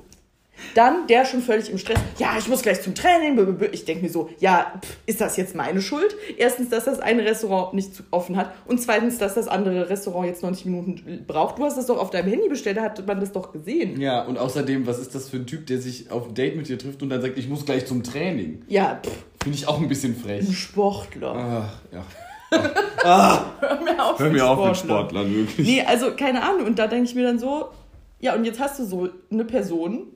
Dann der schon völlig im Stress. Ja, ich muss gleich zum Training. Ich denke mir so, ja, pff, ist das jetzt meine Schuld? Erstens, dass das eine Restaurant nicht offen hat. Und zweitens, dass das andere Restaurant jetzt 90 Minuten braucht. Du hast das doch auf deinem Handy bestellt, da hat man das doch gesehen. Ja, und außerdem, was ist das für ein Typ, der sich auf ein Date mit dir trifft und dann sagt, ich muss gleich zum Training? Ja, pff, Finde ich auch ein bisschen ein frech. Sportler. Ach, ja. Hör mir auf, Hör mir auf mit Sportlern. Sportlern, wirklich. Nee, also keine Ahnung. Und da denke ich mir dann so, ja, und jetzt hast du so eine Person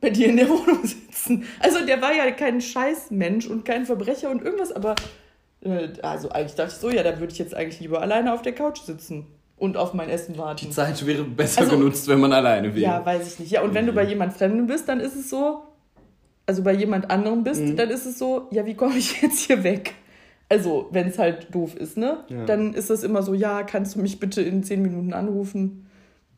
bei dir in der Wohnung sitzen. Also der war ja kein Scheißmensch und kein Verbrecher und irgendwas, aber äh, also eigentlich dachte ich so, ja, da würde ich jetzt eigentlich lieber alleine auf der Couch sitzen und auf mein Essen warten. Die Zeit wäre besser Also- genutzt, wenn man alleine wäre. Ja, weiß ich nicht. Ja, und wenn du bei jemand Fremden bist, dann ist es so, also bei jemand anderem bist, Mhm. dann ist es so, ja, wie komme ich jetzt hier weg? Also, wenn es halt doof ist, ne? Ja. Dann ist das immer so, ja, kannst du mich bitte in zehn Minuten anrufen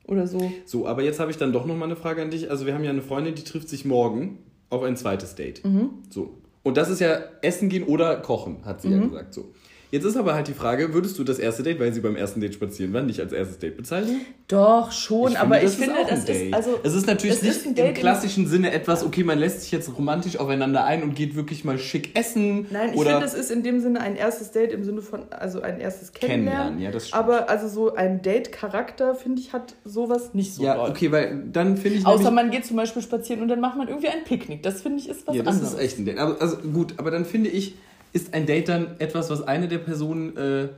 oder so. So, aber jetzt habe ich dann doch noch mal eine Frage an dich. Also wir haben ja eine Freundin, die trifft sich morgen auf ein zweites Date. Mhm. So. Und das ist ja Essen gehen oder Kochen, hat sie ja Mhm. gesagt. So. Jetzt ist aber halt die Frage, würdest du das erste Date, weil sie beim ersten Date spazieren waren, nicht als erstes Date bezeichnen? Doch, schon, aber ich das finde, auch ein das Date. ist, also, es ist natürlich es nicht ist im klassischen Sinne etwas, okay, man lässt sich jetzt romantisch aufeinander ein und geht wirklich mal schick essen. Nein, ich oder finde, es ist in dem Sinne ein erstes Date im Sinne von, also ein erstes Kennenlernen. Kennenlernen, ja, das stimmt. aber also so ein Date-Charakter, finde ich, hat sowas nicht so. Ja, doll. okay, weil dann finde ich Außer man geht zum Beispiel spazieren und dann macht man irgendwie ein Picknick. Das finde ich ist was Ja, das anderes. ist echt ein Date. Aber, also gut, aber dann finde ich, ist ein Date dann etwas, was eine der Personen äh,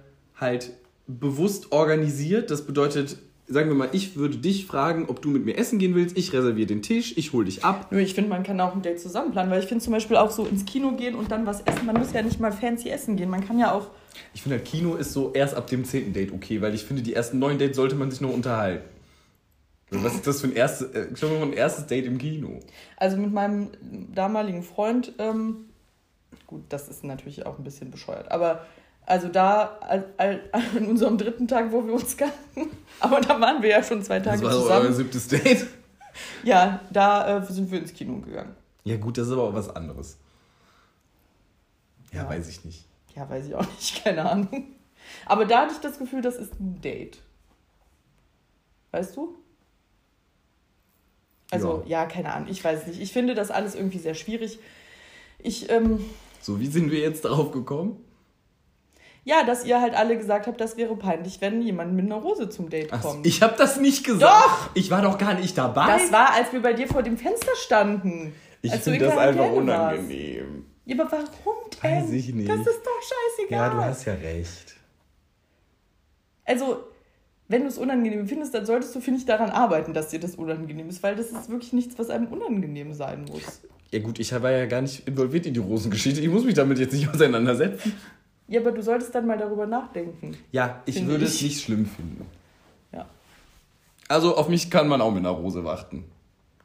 halt bewusst organisiert. Das bedeutet, sagen wir mal, ich würde dich fragen, ob du mit mir essen gehen willst. Ich reserviere den Tisch, ich hole dich ab. Nur ich finde, man kann auch ein Date zusammen planen, weil ich finde zum Beispiel auch so ins Kino gehen und dann was essen. Man muss ja nicht mal fancy essen gehen. Man kann ja auch. Ich finde halt, Kino ist so erst ab dem zehnten Date okay, weil ich finde, die ersten neun Dates sollte man sich noch unterhalten. Also Was ist das für ein erstes, äh, schon mal ein erstes Date im Kino? Also mit meinem damaligen Freund, ähm, gut, das ist natürlich auch ein bisschen bescheuert, aber also da an unserem dritten Tag, wo wir uns kannten, aber da waren wir ja schon zwei Das Tage war so euer zusammen. siebtes Date. Ja, da äh, sind wir ins Kino gegangen. Ja gut, das ist aber auch was anderes. Ja, Ja. weiß ich nicht. Ja, weiß ich auch nicht, keine Ahnung. Aber da hatte ich das Gefühl, das ist ein Date. Weißt du? Also, ja, keine Ahnung, ich weiß nicht. Ich finde das alles irgendwie sehr schwierig. Ich, ähm, So, wie sind wir jetzt darauf gekommen? ja, dass ihr halt alle gesagt habt, das wäre peinlich, wenn jemand mit einer Rose zum Date Ach, kommt. ich habe das nicht gesagt. Doch! Ich war doch gar nicht dabei. das war, als wir bei dir vor dem Fenster standen. ich du finde in das einfach warst. unangenehm. Ja, aber warum denn? Weiß ich nicht. Das ist doch scheißegal. ja recht. Also, wenn du es unangenehm findest, dann solltest du, finde ich, daran arbeiten, dass dir das unangenehm ist, weil das ist wirklich nichts, was einem unangenehm sein muss. Ja gut, ich war ja gar nicht involviert in die Rosengeschichte. Ich muss mich damit jetzt nicht auseinandersetzen. Ja, aber du solltest dann mal darüber nachdenken. Ja, ich würde ich. es nicht schlimm finden. Ja. Also auf mich kann man auch mit einer Rose warten.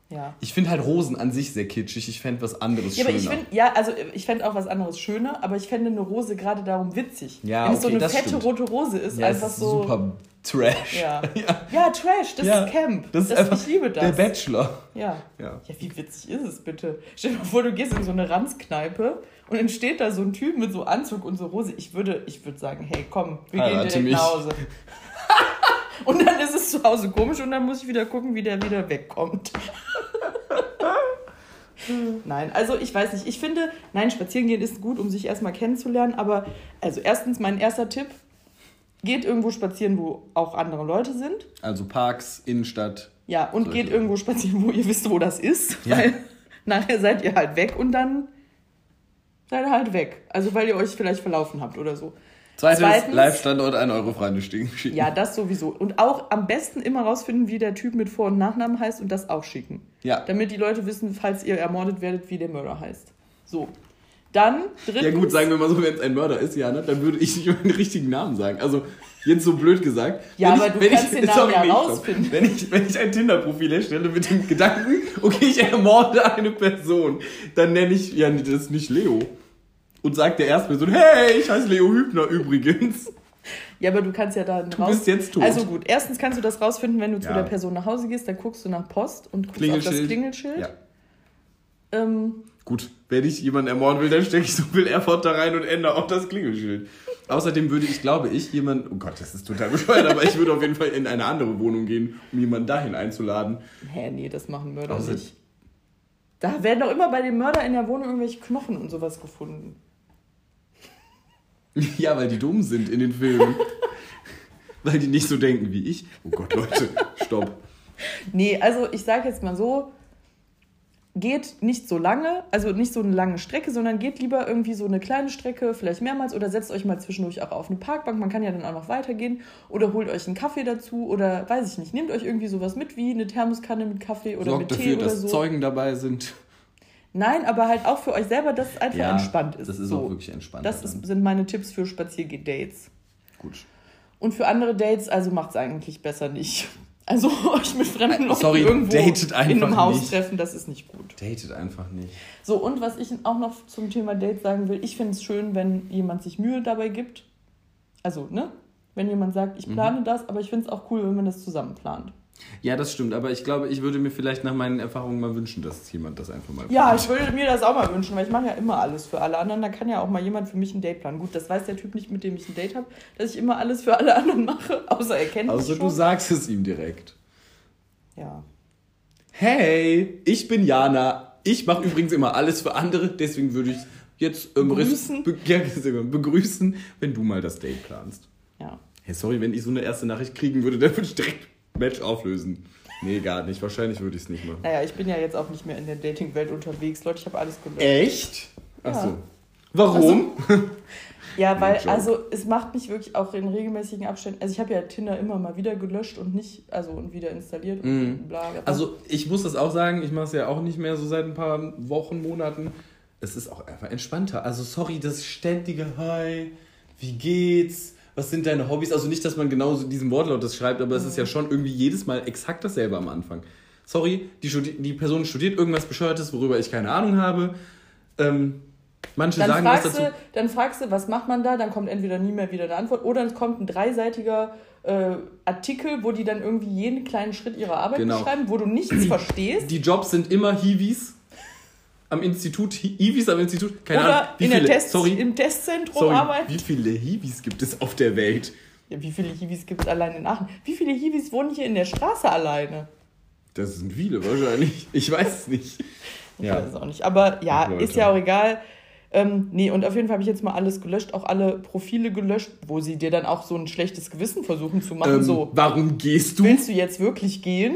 Ja. Ich finde halt Rosen an sich sehr kitschig. Ich fände was anderes Ja, aber schöner. ich finde, ja, also ich fände auch was anderes schöner, aber ich fände eine Rose gerade darum witzig. Ja, Wenn es so okay, eine fette stimmt. rote Rose ist, ja, einfach ist so. super Trash. Ja. ja. ja, Trash, das Ja, ist Camp. Das ist einfach ich liebe das. der Bachelor. Ja. Ja. Ja, wie witzig ist es bitte? Stell dir mal vor, du gehst in so eine Ranzkneipe und dann steht da so ein Typ mit so Anzug und so Rose. Ich würde, ich würde sagen, hey, komm, wir Heirate gehen direkt mich. nach Hause. und dann ist es zu Hause komisch und dann muss ich wieder gucken, wie der wieder wegkommt. Nein, also ich weiß nicht. Ich finde, nein, spazieren gehen ist gut, um sich erstmal kennenzulernen. Aber also erstens, mein erster Tipp, geht irgendwo spazieren, wo auch andere Leute sind. Also Parks, Innenstadt. Ja, und Solche geht irgendwo spazieren, wo ihr wisst, wo das ist. Ja. Weil nachher seid ihr halt weg und dann seid ihr halt weg. Also weil ihr euch vielleicht verlaufen habt oder so. Zweites, Zweitens- Live-Standort, 1 Euro Freunde schicken. Ja, das sowieso. Und auch am besten immer rausfinden, wie der Typ mit Vor- und Nachnamen heißt und das auch schicken. Ja. Damit die Leute wissen, falls ihr ermordet werdet, wie der Mörder heißt. So. Dann drittens. Ja gut, sagen wir mal so, wenn es ein Mörder ist, Jana, dann würde ich nicht den richtigen Namen sagen. Also jetzt so blöd gesagt. Ja, wenn aber du kannst den Namen ja rausfinden. Wenn ich, wenn ich ein Tinder-Profil erstelle mit dem Gedanken, okay, ich ermorde eine Person, dann nenne ich ja das nicht Leo. und sagt der Erstperson, hey, ich heiße Leo Hübner übrigens. Ja, aber du kannst ja dann Du bist jetzt tot. Also gut, erstens kannst du das rausfinden, wenn du zu Ja. der Person nach Hause gehst, dann guckst du nach Post und guckst auf das Klingelschild. Ja. Ähm, Gut, wenn ich jemanden ermorden will, dann stecke ich so viel Effort da rein und ändere auch das Klingelschild. Außerdem würde ich, glaube ich, jemanden, oh Gott, das ist total bescheuert, aber ich würde auf jeden Fall in eine andere Wohnung gehen, um jemanden dahin einzuladen. hä, nee, das machen Mörder Außer- nicht. Da werden doch immer bei dem Mörder in der Wohnung irgendwelche Knochen und sowas gefunden. Ja, weil die dumm sind in den Filmen. weil die nicht so denken wie ich. Oh Gott, Leute, stopp. Nee, also ich sage jetzt mal so, geht nicht so lange, also nicht so eine lange Strecke, sondern geht lieber irgendwie so eine kleine Strecke, vielleicht mehrmals oder setzt euch mal zwischendurch auch auf eine Parkbank, man kann ja dann auch noch weitergehen oder holt euch einen Kaffee dazu oder weiß ich nicht, nehmt euch irgendwie sowas mit wie eine Thermoskanne mit Kaffee oder Sorgt mit Tee dafür, oder dass so. Zeugen dabei sind. Nein, aber halt auch für euch selber, dass es einfach entspannt ist. Das ist so. auch wirklich entspannt. Das ist, sind meine Tipps für Spaziergeh-Dates. gut. Und für andere Dates, also macht es eigentlich besser nicht. Also euch mit fremden Leuten Sorry, irgendwo datet in einem Haus nicht. treffen, das ist nicht gut. Datet einfach nicht. So, und was ich auch noch zum Thema Date sagen will, ich finde es schön, wenn jemand sich Mühe dabei gibt. Also, ne? Wenn jemand sagt, Mhm. ich plane das, aber ich finde es auch cool, wenn man das zusammen plant. Ja, das stimmt, aber ich glaube, ich würde mir vielleicht nach meinen Erfahrungen mal wünschen, dass jemand das einfach mal Ja, ich würde mir das auch mal wünschen, weil ich mache ja immer alles für alle anderen. Da kann ja auch mal jemand für mich ein Date planen. Gut, das weiß der Typ nicht, mit dem ich ein Date habe, dass ich immer alles für alle anderen mache, außer er kennt mich Also du sagst es ihm direkt. ja. Hey, ich bin Jana. Ich mache übrigens immer alles für andere, deswegen würde ich jetzt ähm, Begrüßen. Be ja, begrüßen, wenn du mal das Date planst. Ja. Hey, sorry, wenn ich so eine erste Nachricht kriegen würde, dann würde ich direkt Match auflösen. Nee, gar nicht. Wahrscheinlich würde ich es nicht machen. Naja, ich bin ja jetzt auch nicht mehr in der Dating-Welt unterwegs. Leute, ich habe alles gelöscht. Echt? Ach Ja. so. Warum? Ja, weil, also es macht mich wirklich auch in regelmäßigen Abständen. Also ich habe ja Tinder immer mal wieder gelöscht und nicht, also und wieder installiert und Mhm. bla bla. Also ich muss das auch sagen, ich mache es ja auch nicht mehr so seit ein paar Wochen, Monaten. Es ist auch einfach entspannter. Also sorry, das ständige Hi, wie geht's? Was sind deine Hobbys? Also nicht, dass man genauso diesen Wortlaut das schreibt, aber es ist ja schon irgendwie jedes Mal exakt dasselbe am Anfang. Sorry, die, studi die Person studiert irgendwas Bescheuertes, worüber ich keine Ahnung habe. Ähm, manche dann sagen was fragst, dazu. du, dann fragst du, was macht man da? Dann kommt entweder nie mehr wieder eine Antwort oder es kommt ein dreiseitiger äh, Artikel, wo die dann irgendwie jeden kleinen Schritt ihrer Arbeit Genau. beschreiben, wo du nichts verstehst. Die Jobs sind immer Hiwis am Institut, Hi- Hiwis am Institut. Keine oder Ahnung. Wie in viele, der Test, sorry, im Testzentrum sorry, arbeiten. wie viele Hiwis gibt es auf der Welt? Ja, wie viele Hiwis gibt es allein in Aachen? Wie viele Hiwis wohnen hier in der Straße alleine? Das sind viele wahrscheinlich. Ich weiß es nicht. Ich Ja. weiß es auch nicht. Aber ja, Leute. ist ja auch egal. Ähm, nee, und auf jeden Fall habe ich jetzt mal alles gelöscht, auch alle Profile gelöscht, wo sie dir dann auch so ein schlechtes Gewissen versuchen zu machen. Ähm, so, Warum gehst du? willst du jetzt wirklich gehen?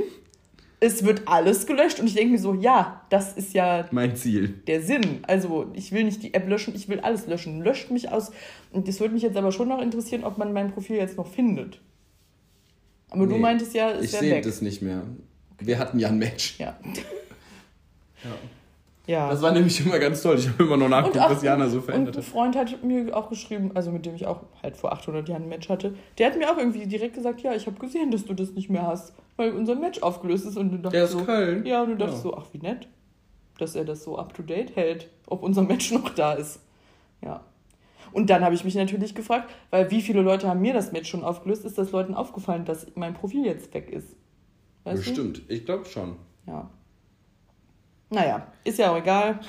Es wird alles gelöscht und ich denke mir so, ja, das ist ja Mein Ziel. der Sinn. Also ich will nicht die App löschen, ich will alles löschen. Löscht mich aus. Und das würde mich jetzt aber schon noch interessieren, ob man mein Profil jetzt noch findet. Aber du Nee, meintest ja, es Ich wäre sehe das nicht mehr. Wir hatten ja ein Match. Ja. Ja. Ja. Das war nämlich immer ganz toll. Ich habe immer noch nachgeguckt, was Jana so und verändert ein hat. Freund hat mir auch geschrieben, also mit dem ich auch halt vor 800 Jahren ein Match hatte, der hat mir auch irgendwie direkt gesagt, ja, ich habe gesehen, dass du das nicht mehr hast, weil unser Match aufgelöst ist und du dachtest Der ist so, Köln. ja, und du dachtest Ja. so, ach wie nett, dass er das so up to date hält, ob unser Match noch da ist. Ja. Und dann habe ich mich natürlich gefragt, weil wie viele Leute haben mir das Match schon aufgelöst, ist das Leuten aufgefallen, dass mein Profil jetzt weg ist. Weißt du? Bestimmt. Ich glaube schon. Ja. Naja, ist ja auch egal.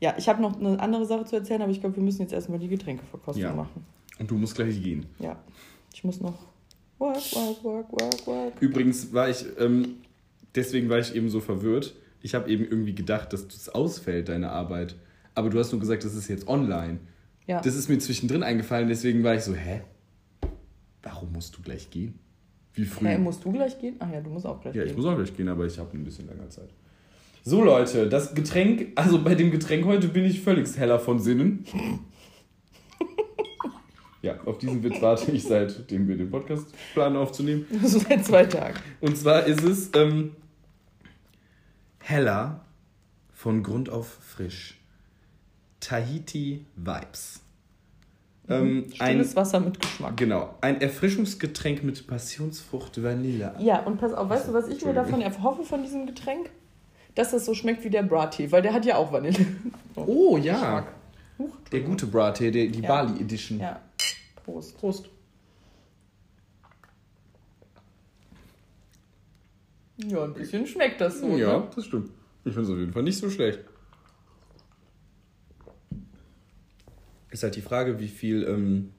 Ja, ich habe noch eine andere Sache zu erzählen, aber ich glaube, wir müssen jetzt erstmal die Getränkeverkostung Ja. machen. Und du musst gleich gehen. Ja. Ich muss noch work, work, work, work, work. Übrigens war ich, ähm, deswegen war ich eben so verwirrt. Ich habe eben irgendwie gedacht, dass das ausfällt, deine Arbeit. Aber du hast nur gesagt, das ist jetzt online. Ja. Das ist mir zwischendrin eingefallen, deswegen war ich so, hä? Warum musst du gleich gehen? Wie früh? Hey, musst du gleich gehen? Ach ja, du musst auch gleich Ja, gehen. ich muss auch gleich gehen, aber ich habe ein bisschen länger Zeit. So Leute, das Getränk, also bei dem Getränk heute bin ich völlig heller von Sinnen. ja, auf diesen Witz warte ich seitdem wir den Podcast planen aufzunehmen. so seit zwei Tagen. Und zwar ist es ähm, heller von Grund auf frisch. Tahiti Vibes. Ähm, ein, Stilles Wasser mit Geschmack. genau, ein Erfrischungsgetränk mit Passionsfrucht Vanille. Ja, und pass auf, weißt du, was ich mir davon erhoffe von diesem Getränk? Dass das so schmeckt wie der Brattee, weil der hat ja auch Vanille. Oh ja. Geschmack. Huch, Der gute Brattee, der, die Ja. Bali Edition. Ja. Prost. Prost. Ja, ein bisschen schmeckt das so. Ja, Ne? das stimmt. Ich finde es auf jeden Fall nicht so schlecht. Ist halt die Frage, wie viel ähm,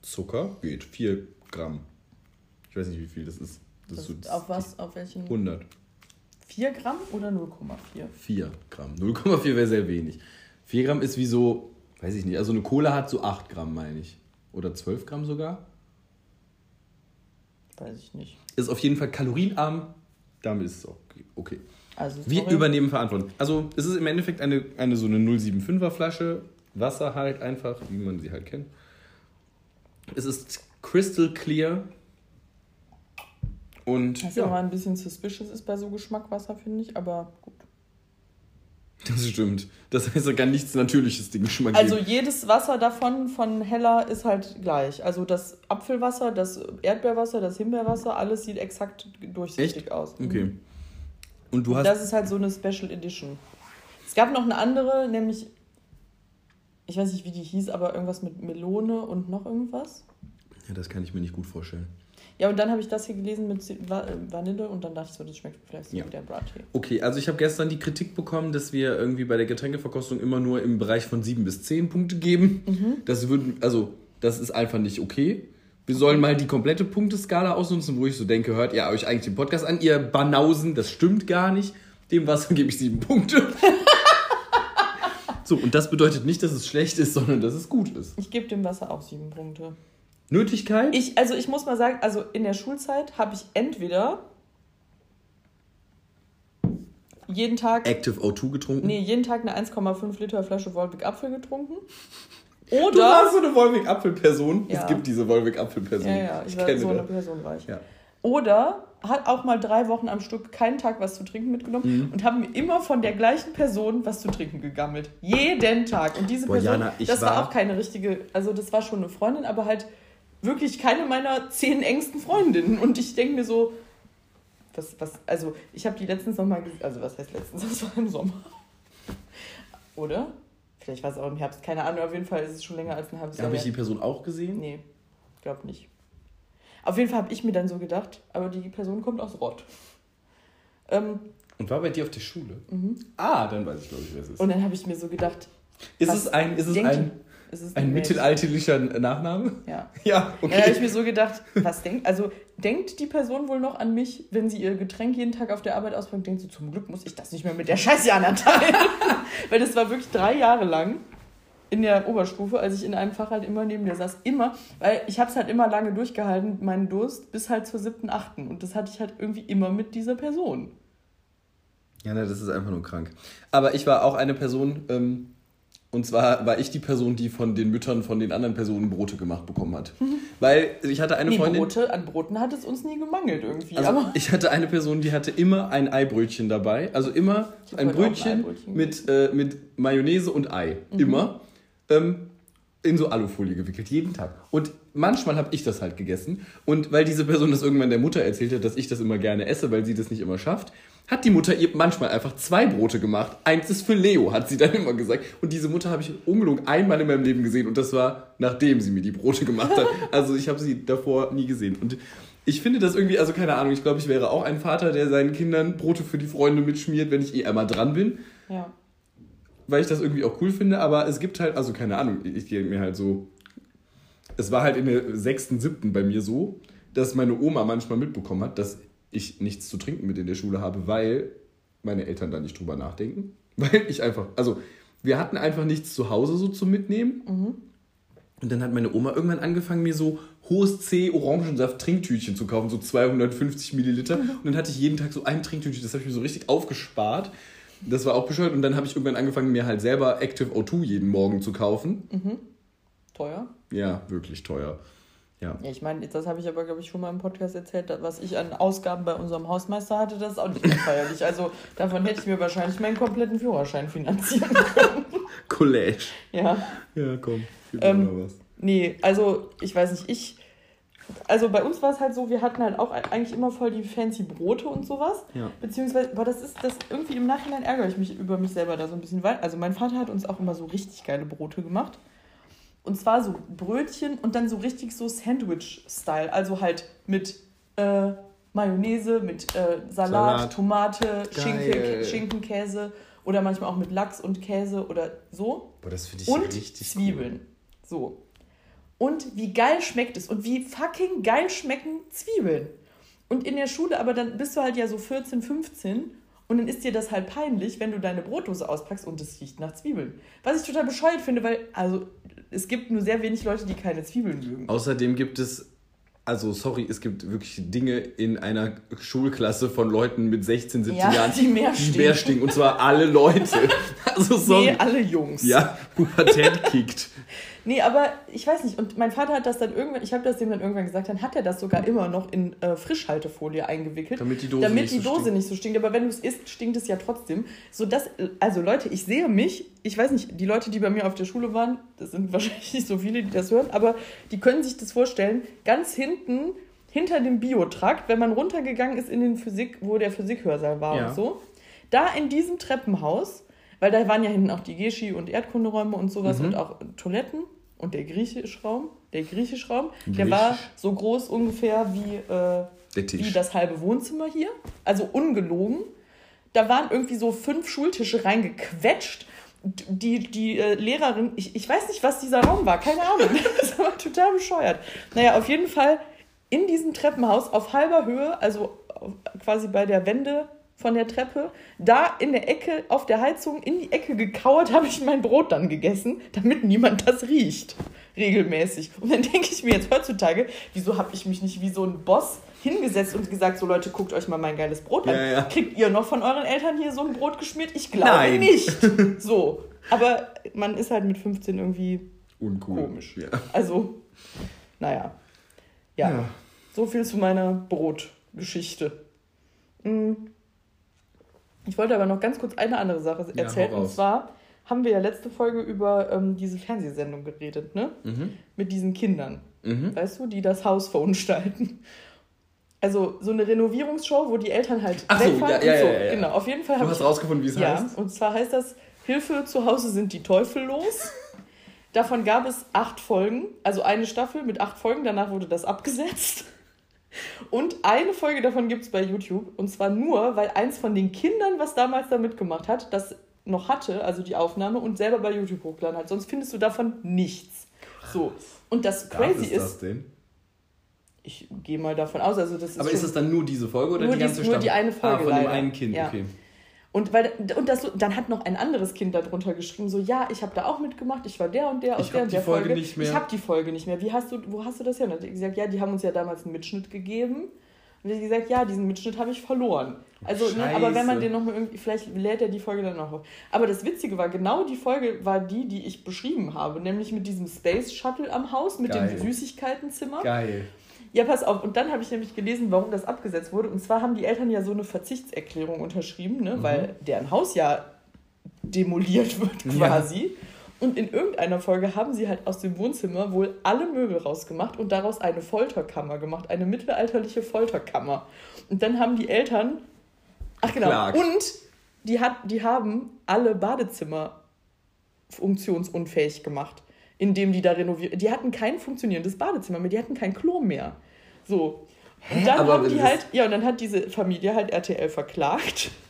Zucker geht. 4 Gramm. Ich weiß nicht, wie viel das ist. Das Das auf was? Auf welchen? 100. 4 Gramm oder 0,4? 4 Gramm. 0,4 wäre sehr wenig. 4 Gramm ist wie so, weiß ich nicht, also eine Cola hat so 8 Gramm, meine ich. Oder 12 Gramm sogar. Weiß ich nicht. Ist auf jeden Fall kalorienarm. Damit ist es okay. okay. Also, Wir übernehmen Verantwortung. Also es ist im Endeffekt eine, eine so eine 075er Flasche. Wasser halt einfach, wie man sie halt kennt. Es ist crystal clear. Und Was ja. immer ein bisschen suspicious ist bei so Geschmackwasser, finde ich, aber gut. das stimmt. Das heißt, kann nichts Natürliches den Geschmack Also geben. jedes Wasser davon von Hella ist halt gleich. Also das Apfelwasser, das Erdbeerwasser, das Himbeerwasser, alles sieht exakt durchsichtig aus. Okay. Und du hast... Das ist halt so eine Special Edition. Es gab noch eine andere, nämlich, ich weiß nicht, wie die hieß, aber irgendwas mit Melone und noch irgendwas. ja, das kann ich mir nicht gut vorstellen. Ja, und dann habe ich das hier gelesen mit äh, Vanille und dann dachte ich so, das schmeckt vielleicht so Ja. wie der Brattee. Okay, also ich habe gestern die Kritik bekommen, dass wir irgendwie bei der Getränkeverkostung immer nur im Bereich von 7 bis 10 Punkte geben. Das würden, also, das ist einfach nicht okay. Wir sollen mal die komplette Punkteskala ausnutzen, wo ich so denke, hört ihr euch eigentlich den Podcast an, ihr Banausen, das stimmt gar nicht. Dem Wasser gebe ich 7 Punkte. so, und das bedeutet nicht, dass es schlecht ist, sondern dass es gut ist. Ich gebe dem Wasser auch sieben Punkte. Nötigkeit? Ich, also ich muss mal sagen, also in der Schulzeit habe ich entweder jeden Tag, Active O2 getrunken? nee, jeden Tag eine 1,5 Liter Flasche Wolwig Apfel getrunken. Du Oder, warst so eine Wolwig-Apfel-Person. Ja. Es gibt diese Wolwig-Apfel-Person. ja, ja, ich, war kenne so eine das. Person war ich. Ja. Oder hat auch mal drei Wochen am Stück keinen Tag was zu trinken mitgenommen Mhm. und haben mir immer von der gleichen Person was zu trinken gegammelt. Jeden Tag. Und diese Boah, Person, Jana, ich das war, war- auch keine richtige, also das war schon eine Freundin, aber halt wirklich keine meiner zehn engsten Freundinnen. Und ich denke mir so, was, was, also ich habe die letztens nochmal, also was heißt letztens, das war im Sommer. Oder? Vielleicht war es auch im Herbst, keine Ahnung, auf jeden Fall ist es schon länger als ein halbes Jahr. Habe ich die Person auch gesehen? Nee, glaub nicht. Auf jeden Fall habe ich mir dann so gedacht, aber die Person kommt aus Rott. Ähm, Und war bei dir auf der Schule? Ah, dann weiß ich, glaube ich, wer es ist. und dann habe ich mir so gedacht, ist es ein, ist es ein, ein mittelalterlicher Nachname? Ja. Ja, Dann habe ich okay. mir so gedacht, was denkt, also denkt die Person wohl noch an mich, wenn sie ihr Getränk jeden Tag auf der Arbeit auspackt, denkt sie, zum Glück muss ich das nicht mehr mit der scheiß Jana teilen. Weil das war wirklich drei Jahre lang in der Oberstufe, als ich in einem Fach halt immer neben der saß. Immer, weil ich habe es halt immer lange durchgehalten, meinen Durst, bis halt zur siebten, achten. Und das hatte ich halt irgendwie immer mit dieser Person. Ja, ne, das ist einfach nur krank. Aber ich war auch eine Person, ähm, und zwar war ich die Person, die von den Müttern von den anderen Personen Brote gemacht bekommen hat. Weil ich hatte eine Nee, Freundin. Brote, an Broten hat es uns nie gemangelt irgendwie. Also aber ich hatte eine Person, die hatte immer ein Eibrötchen dabei. Also immer ein auch ein Brötchen mit, äh, mit Mayonnaise und Ei. Mhm. Immer. Ähm, in so Alufolie gewickelt, jeden Tag. Und manchmal habe ich das halt gegessen. Und weil diese Person das irgendwann der Mutter erzählt hat, dass ich das immer gerne esse, weil sie das nicht immer schafft, hat die Mutter ihr manchmal einfach zwei Brote gemacht. Eins ist für Leo, hat sie dann immer gesagt. Und diese Mutter habe ich ungelogen einmal in meinem Leben gesehen. Und das war, nachdem sie mir die Brote gemacht hat. Also ich habe sie davor nie gesehen. Und ich finde das irgendwie, also keine Ahnung, ich glaube, ich wäre auch ein Vater, der seinen Kindern Brote für die Freunde mitschmiert, wenn ich eh einmal dran bin ja. weil ich das irgendwie auch cool finde, aber es gibt halt, also keine Ahnung, ich gehe mir halt so. Es war halt in der sechsten, siebten bei mir so, dass meine Oma manchmal mitbekommen hat, dass ich nichts zu trinken mit in der Schule habe, weil meine Eltern da nicht drüber nachdenken. Weil ich einfach, also wir hatten einfach nichts zu Hause so zum Mitnehmen. Und dann hat meine Oma irgendwann angefangen, mir so hohes C Orangensaft Trinktütchen zu kaufen, so 250 Milliliter. Und dann hatte ich jeden Tag so ein Trinktütchen, das habe ich mir so richtig aufgespart. Das war auch bescheuert. Und dann habe ich irgendwann angefangen, mir halt selber Active O2 jeden Morgen zu kaufen. Teuer. Ja, wirklich teuer. Ja. Ja, ich meine, das habe ich aber, glaube ich, schon mal im Podcast erzählt, was ich an Ausgaben bei unserem Hausmeister hatte, das ist auch nicht mehr feierlich. Also davon hätte ich mir wahrscheinlich meinen kompletten Führerschein finanzieren können. Collage. Ja. Ja, komm. Gib Ähm, mir mal was. Nee, also ich weiß nicht, ich also bei uns war es halt so, wir hatten halt auch eigentlich immer voll die fancy Brote und sowas. Ja. Beziehungsweise, aber das ist das irgendwie im Nachhinein ärgere ich mich über mich selber da so ein bisschen, weil, also mein Vater hat uns auch immer so richtig geile Brote gemacht. Und zwar so Brötchen und dann so richtig so Sandwich-Style. Also halt mit äh, Mayonnaise, mit äh, Salat, Salat. Tomate, Schinken, Geil. Schinken, Käse oder manchmal auch mit Lachs und Käse oder so. Boah, das finde ich Und richtig Zwiebeln. So. Und wie geil schmeckt es und wie fucking geil schmecken Zwiebeln. Und in der Schule, aber dann bist du halt ja so 14, 15 und dann ist dir das halt peinlich, wenn du deine Brotdose auspackst und es riecht nach Zwiebeln. Was ich total bescheuert finde, weil, also, es gibt nur sehr wenig Leute, die keine Zwiebeln mögen. Außerdem gibt es, also sorry, es gibt wirklich Dinge in einer Schulklasse von Leuten mit 16, 17 Ja, Jahren, die mehr die mehr stinken. Und zwar alle Leute. Also sorry. Nee, alle Jungs. Ja, Pubertät kickt. Nee, aber ich weiß nicht. Und mein Vater hat das dann irgendwann, ich habe das dem dann irgendwann gesagt, dann hat er das sogar immer noch in äh, Frischhaltefolie eingewickelt. Damit die Dose damit nicht die so Dose stinkt. nicht so stinkt. Aber wenn du es isst, stinkt es ja trotzdem. So dass, also Leute, ich sehe mich, ich weiß nicht, die Leute, die bei mir auf der Schule waren, das sind wahrscheinlich nicht so viele, die das hören, aber die können sich das vorstellen, ganz hinten, hinter dem Biotrakt, wenn man runtergegangen ist in den Physik, wo der Physikhörsaal war Ja. und so, da in diesem Treppenhaus, weil da waren ja hinten auch die Geschi- und Erdkunderäume und sowas Mhm. und auch Toiletten und der Griechischraum, der Griechischraum, der war Griechisch. so groß ungefähr wie, äh, wie das halbe Wohnzimmer hier, also ungelogen. Da waren irgendwie so fünf Schultische reingequetscht. Die, die äh, Lehrerin, ich, ich weiß nicht, was dieser Raum war, keine Ahnung. Das war total bescheuert. Naja, auf jeden Fall in diesem Treppenhaus auf halber Höhe, also quasi bei der Wende von der Treppe, da in der Ecke, auf der Heizung, in die Ecke gekauert, habe ich mein Brot dann gegessen, damit niemand das riecht. Regelmäßig. Und dann denke ich mir jetzt heutzutage, wieso habe ich mich nicht wie so ein Boss hingesetzt und gesagt, so Leute, guckt euch mal mein geiles Brot an. Ja, ja. Kriegt ihr noch von euren Eltern hier so ein Brot geschmiert? Ich glaube Nein. nicht. So. Aber man ist halt mit 15 irgendwie Uncool. Komisch. Ja. also, naja. Ja. Ja. So viel zu meiner Brotgeschichte. Mm. Ich wollte aber noch ganz kurz eine andere Sache Ja, erzählen. hau und zwar haben wir ja letzte Folge über ähm, diese Fernsehsendung geredet, ne? Mhm. Mit diesen Kindern. Mhm. Weißt du, die das Haus verunstalten. Also so eine Renovierungsshow, wo die Eltern halt Ach so, wegfahren ja, ja, so. ja, ja, ja. Genau, auf jeden Fall Du hast ich rausgefunden, wie es ja, heißt? und zwar heißt das Hilfe zu Hause sind die Teufel los. Davon gab es acht Folgen, also eine Staffel mit acht Folgen, danach wurde das abgesetzt. Und eine Folge davon gibt es bei YouTube. Und zwar nur, weil eins von den Kindern, was damals da mitgemacht hat, das noch hatte, also die Aufnahme, und selber bei YouTube hochgeladen hat. Sonst findest du davon nichts. So. Und das Crazy ist, das denn? ich gehe mal davon aus, also das ist Aber ist es dann nur diese Folge oder Nur die ganze nur Staffel? die eine Folge Ah, von dem leider. einen Kind, Ja. okay. Und, weil, und das, dann hat noch ein anderes Kind darunter geschrieben, so, ja, ich habe da auch mitgemacht, ich war der und der aus Ich der und die der Folge Folge. nicht mehr. Ich habe die Folge nicht mehr. Wie hast du, wo hast du das her? Und dann hat er gesagt, ja, die haben uns ja damals einen Mitschnitt gegeben. Und ich gesagt, ja, diesen Mitschnitt habe ich verloren. Also, ne, aber wenn man den nochmal irgendwie, vielleicht lädt er die Folge dann noch auf. Aber das Witzige war, genau die Folge war die, die ich beschrieben habe, nämlich mit diesem Space Shuttle am Haus, mit Geil. dem Süßigkeitenzimmer. Geil. Ja, pass auf. Und dann habe ich nämlich gelesen, warum das abgesetzt wurde. Und zwar haben die Eltern ja so eine Verzichtserklärung unterschrieben, ne? weil deren Haus ja demoliert wird Ja. quasi. Und in irgendeiner Folge haben sie halt aus dem Wohnzimmer wohl alle Möbel rausgemacht und daraus eine Folterkammer gemacht, eine mittelalterliche Folterkammer. Und dann haben die Eltern, ach genau, Geklagt. und die, hat, die haben alle Badezimmer funktionsunfähig gemacht, indem die da renoviert. Die hatten kein funktionierendes Badezimmer mehr, die hatten kein Klo mehr. So. Und dann Aber haben die halt, ja, und dann hat diese Familie halt RTL verklagt.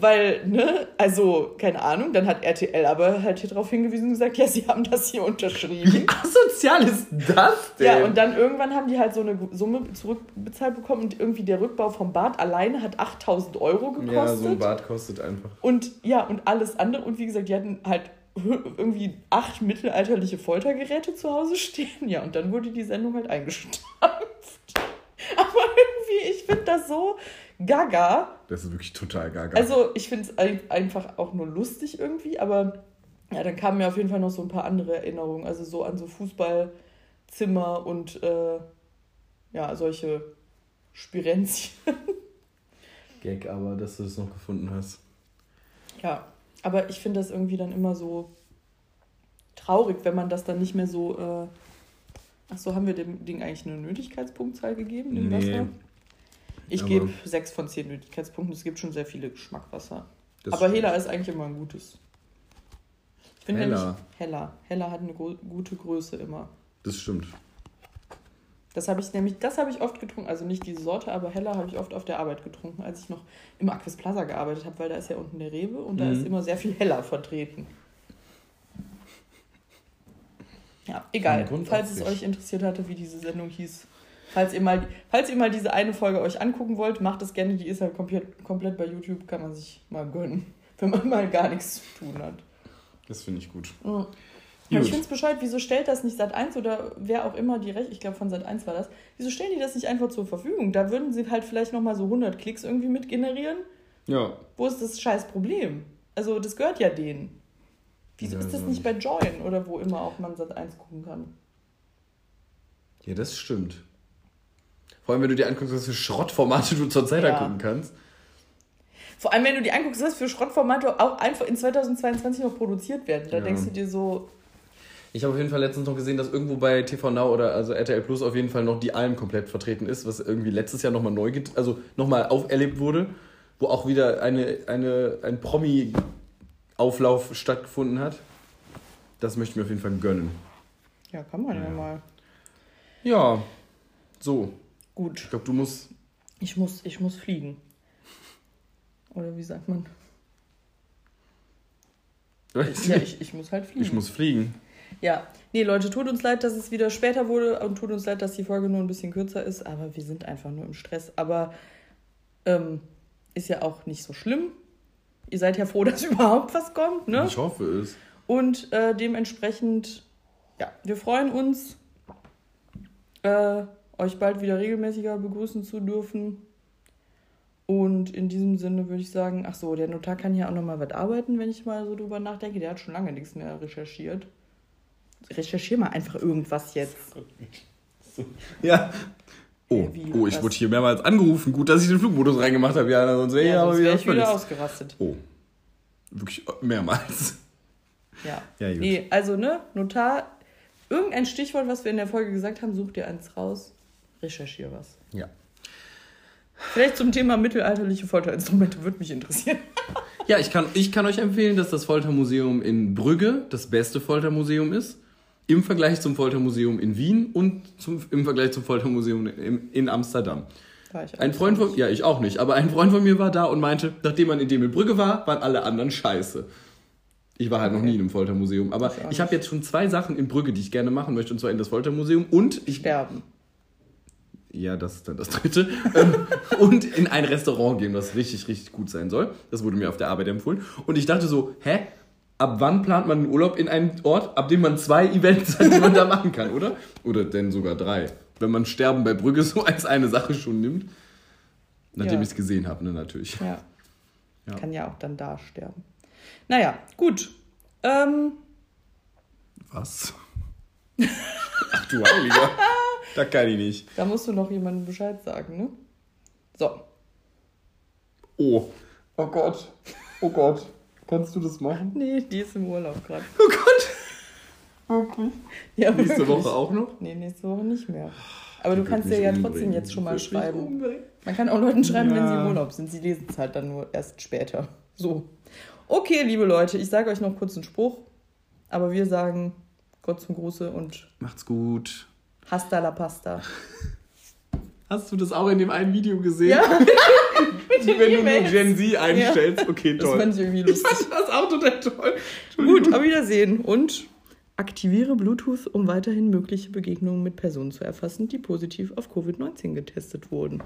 Weil, ne, also, keine Ahnung, dann hat RTL aber halt hier drauf hingewiesen und gesagt, ja, sie haben das hier unterschrieben. Wie asozial ist das denn? Ja, und dann irgendwann haben die halt so eine Summe zurückbezahlt bekommen und irgendwie der Rückbau vom Bad alleine hat 8000 Euro gekostet. Ja, so ein Bad kostet einfach. Und ja, und alles andere. Und wie gesagt, die hatten halt irgendwie acht mittelalterliche Foltergeräte zu Hause stehen. Ja, und dann wurde die Sendung halt eingestampft. Aber irgendwie, ich finde das so gaga. Das ist wirklich total gaga. Also, ich finde es einfach auch nur lustig irgendwie, aber ja, dann kamen mir auf jeden Fall noch so ein paar andere Erinnerungen. Also so an so Fußballzimmer und äh, ja, solche Spirenzchen. Gag, aber dass du es noch gefunden hast. Ja, aber ich finde das irgendwie dann immer so traurig, wenn man das dann nicht mehr so, äh, Achso, haben wir dem Ding eigentlich eine Nötigkeitspunktzahl gegeben, dem Nee. Wasser? Ich gebe 6 von 10 Nötigkeitspunkten. Es gibt schon sehr viele Geschmackwasser. Aber stimmt. Hela ist eigentlich immer ein gutes. Ich finde nämlich Hella. Hella hat eine gute Größe immer. Das stimmt. Das habe ich nämlich, das habe ich oft getrunken. Also nicht diese Sorte, aber Hella habe ich oft auf der Arbeit getrunken, als ich noch im Aquis Plaza gearbeitet habe, weil da ist ja unten der Rewe und da Mhm. ist immer sehr viel Hella vertreten. Ja, egal. Falls es euch interessiert hatte, wie diese Sendung hieß. Falls ihr, mal, falls ihr mal diese eine Folge euch angucken wollt, macht es gerne. Die ist halt komplett, komplett bei YouTube, kann man sich mal gönnen, wenn man mal gar nichts zu tun hat. Das finde ich gut. Mhm. Ja, ich finde es Bescheid, wieso stellt das nicht Sat 1 oder wer auch immer die Rechte, ich glaube von Sat 1 war das, wieso stellen die das nicht einfach zur Verfügung? Da würden sie halt vielleicht nochmal so 100 Klicks irgendwie mit generieren. Ja. Wo ist das scheiß Problem? Also, das gehört ja denen. Wieso Ja, ist das nicht bei Join oder wo immer auch man Sat 1 gucken kann? Ja, das stimmt. Vor allem, wenn du dir anguckst, was für Schrottformate du zurzeit Ja. angucken kannst. Vor allem, wenn du dir anguckst, was für Schrottformate auch einfach in 2022 noch produziert werden. Da Ja. denkst du dir so, Ich habe auf jeden Fall letztens noch gesehen, dass irgendwo bei TV Now oder also RTL Plus auf jeden Fall noch die Alm komplett vertreten ist, was irgendwie letztes Jahr nochmal neu, get- also nochmal auferlebt wurde, wo auch wieder eine, eine, ein Promi-Auflauf stattgefunden hat. Das möchte ich mir auf jeden Fall gönnen. ja, kann man ja, Ja. mal. Ja, so. Gut, Ich glaube, du musst. ich muss, ich muss fliegen. Oder wie sagt man? Ja, ich, ich muss halt fliegen. ich muss fliegen. Ja, nee, Leute, tut uns leid, dass es wieder später wurde und tut uns leid, dass die Folge nur ein bisschen kürzer ist, aber wir sind einfach nur im Stress. Aber ähm, ist ja auch nicht so schlimm. Ihr seid ja froh, dass überhaupt was kommt, ne? Ich hoffe es. Und äh, dementsprechend, ja, wir freuen uns, äh, euch bald wieder regelmäßiger begrüßen zu dürfen. Und in diesem Sinne würde ich sagen, ach so, der Notar kann ja auch nochmal was arbeiten, wenn ich mal so drüber nachdenke. Der hat schon lange nichts mehr recherchiert. Recherchier mal einfach irgendwas jetzt. Ja. Oh, oh, ich wurde hier mehrmals angerufen. Gut, dass ich den Flugmodus reingemacht habe. Ja, sonst wäre Ja, sonst wieder wäre ich wieder ausgerastet. Oh. Wirklich mehrmals. Ja. Ja, gut. Nee, also, ne, Notar, irgendein Stichwort, was wir in der Folge gesagt haben, such dir eins raus, recherchier was. Ja. Vielleicht zum Thema mittelalterliche Folterinstrumente, würde mich interessieren. Ja, ich kann, ich kann euch empfehlen, dass das Foltermuseum in Brügge das beste Foltermuseum ist. Im Vergleich zum Foltermuseum in Wien und zum, im Vergleich zum Foltermuseum in, in Amsterdam. War ich auch Ein Freund von, ja, ich auch nicht, aber ein Freund von mir war da und meinte, nachdem man in dem in Brügge war, waren alle anderen scheiße. Ich war halt noch Okay. nie in einem Foltermuseum, aber Ich ich habe jetzt schon zwei Sachen in Brügge, die ich gerne machen möchte, und zwar in das Foltermuseum und ich Sterben. Ja, das ist dann das dritte. Ähm, und in ein Restaurant gehen, was richtig, richtig gut sein soll. Das wurde mir auf der Arbeit empfohlen. Und ich dachte so, hä? Ab wann plant man einen Urlaub in einen Ort, ab dem man zwei Events hat, die man da machen kann, oder? Oder denn sogar drei. Wenn man Sterben bei Brügge so als eine Sache schon nimmt. Nachdem Ja. ich es gesehen habe, ne, natürlich. Ja. Ja. Kann ja auch dann da sterben. Naja, gut. Ähm, Was? Ach du Heiliger. da kann ich nicht. da musst du noch jemandem Bescheid sagen, ne? So. Oh. Oh Gott. Oh Gott. Kannst du das machen? Nee, die ist im Urlaub gerade. Oh Gott. Wirklich? Ja, Nächste wirklich. Woche auch noch? Nee, nächste Woche nicht mehr. Aber du Die kannst wird dir ja trotzdem jetzt schon mal schreiben. umbringen. Man kann auch Leuten schreiben, wenn sie Ja. im Urlaub sind. Sie lesen es halt dann nur erst später. So. Okay, liebe Leute, ich sage euch noch kurz einen Spruch. Aber wir sagen Gott zum Gruße und Macht's gut. hasta la pasta. Hast du das auch in dem einen Video gesehen? Ja, Wenn du nur. Gen Z einstellst. Okay, das toll. fand ich irgendwie lustig. Das ist auch total toll. Gut, auf Wiedersehen und aktiviere Bluetooth, um weiterhin mögliche Begegnungen mit Personen zu erfassen, die positiv auf Covid-19 getestet wurden.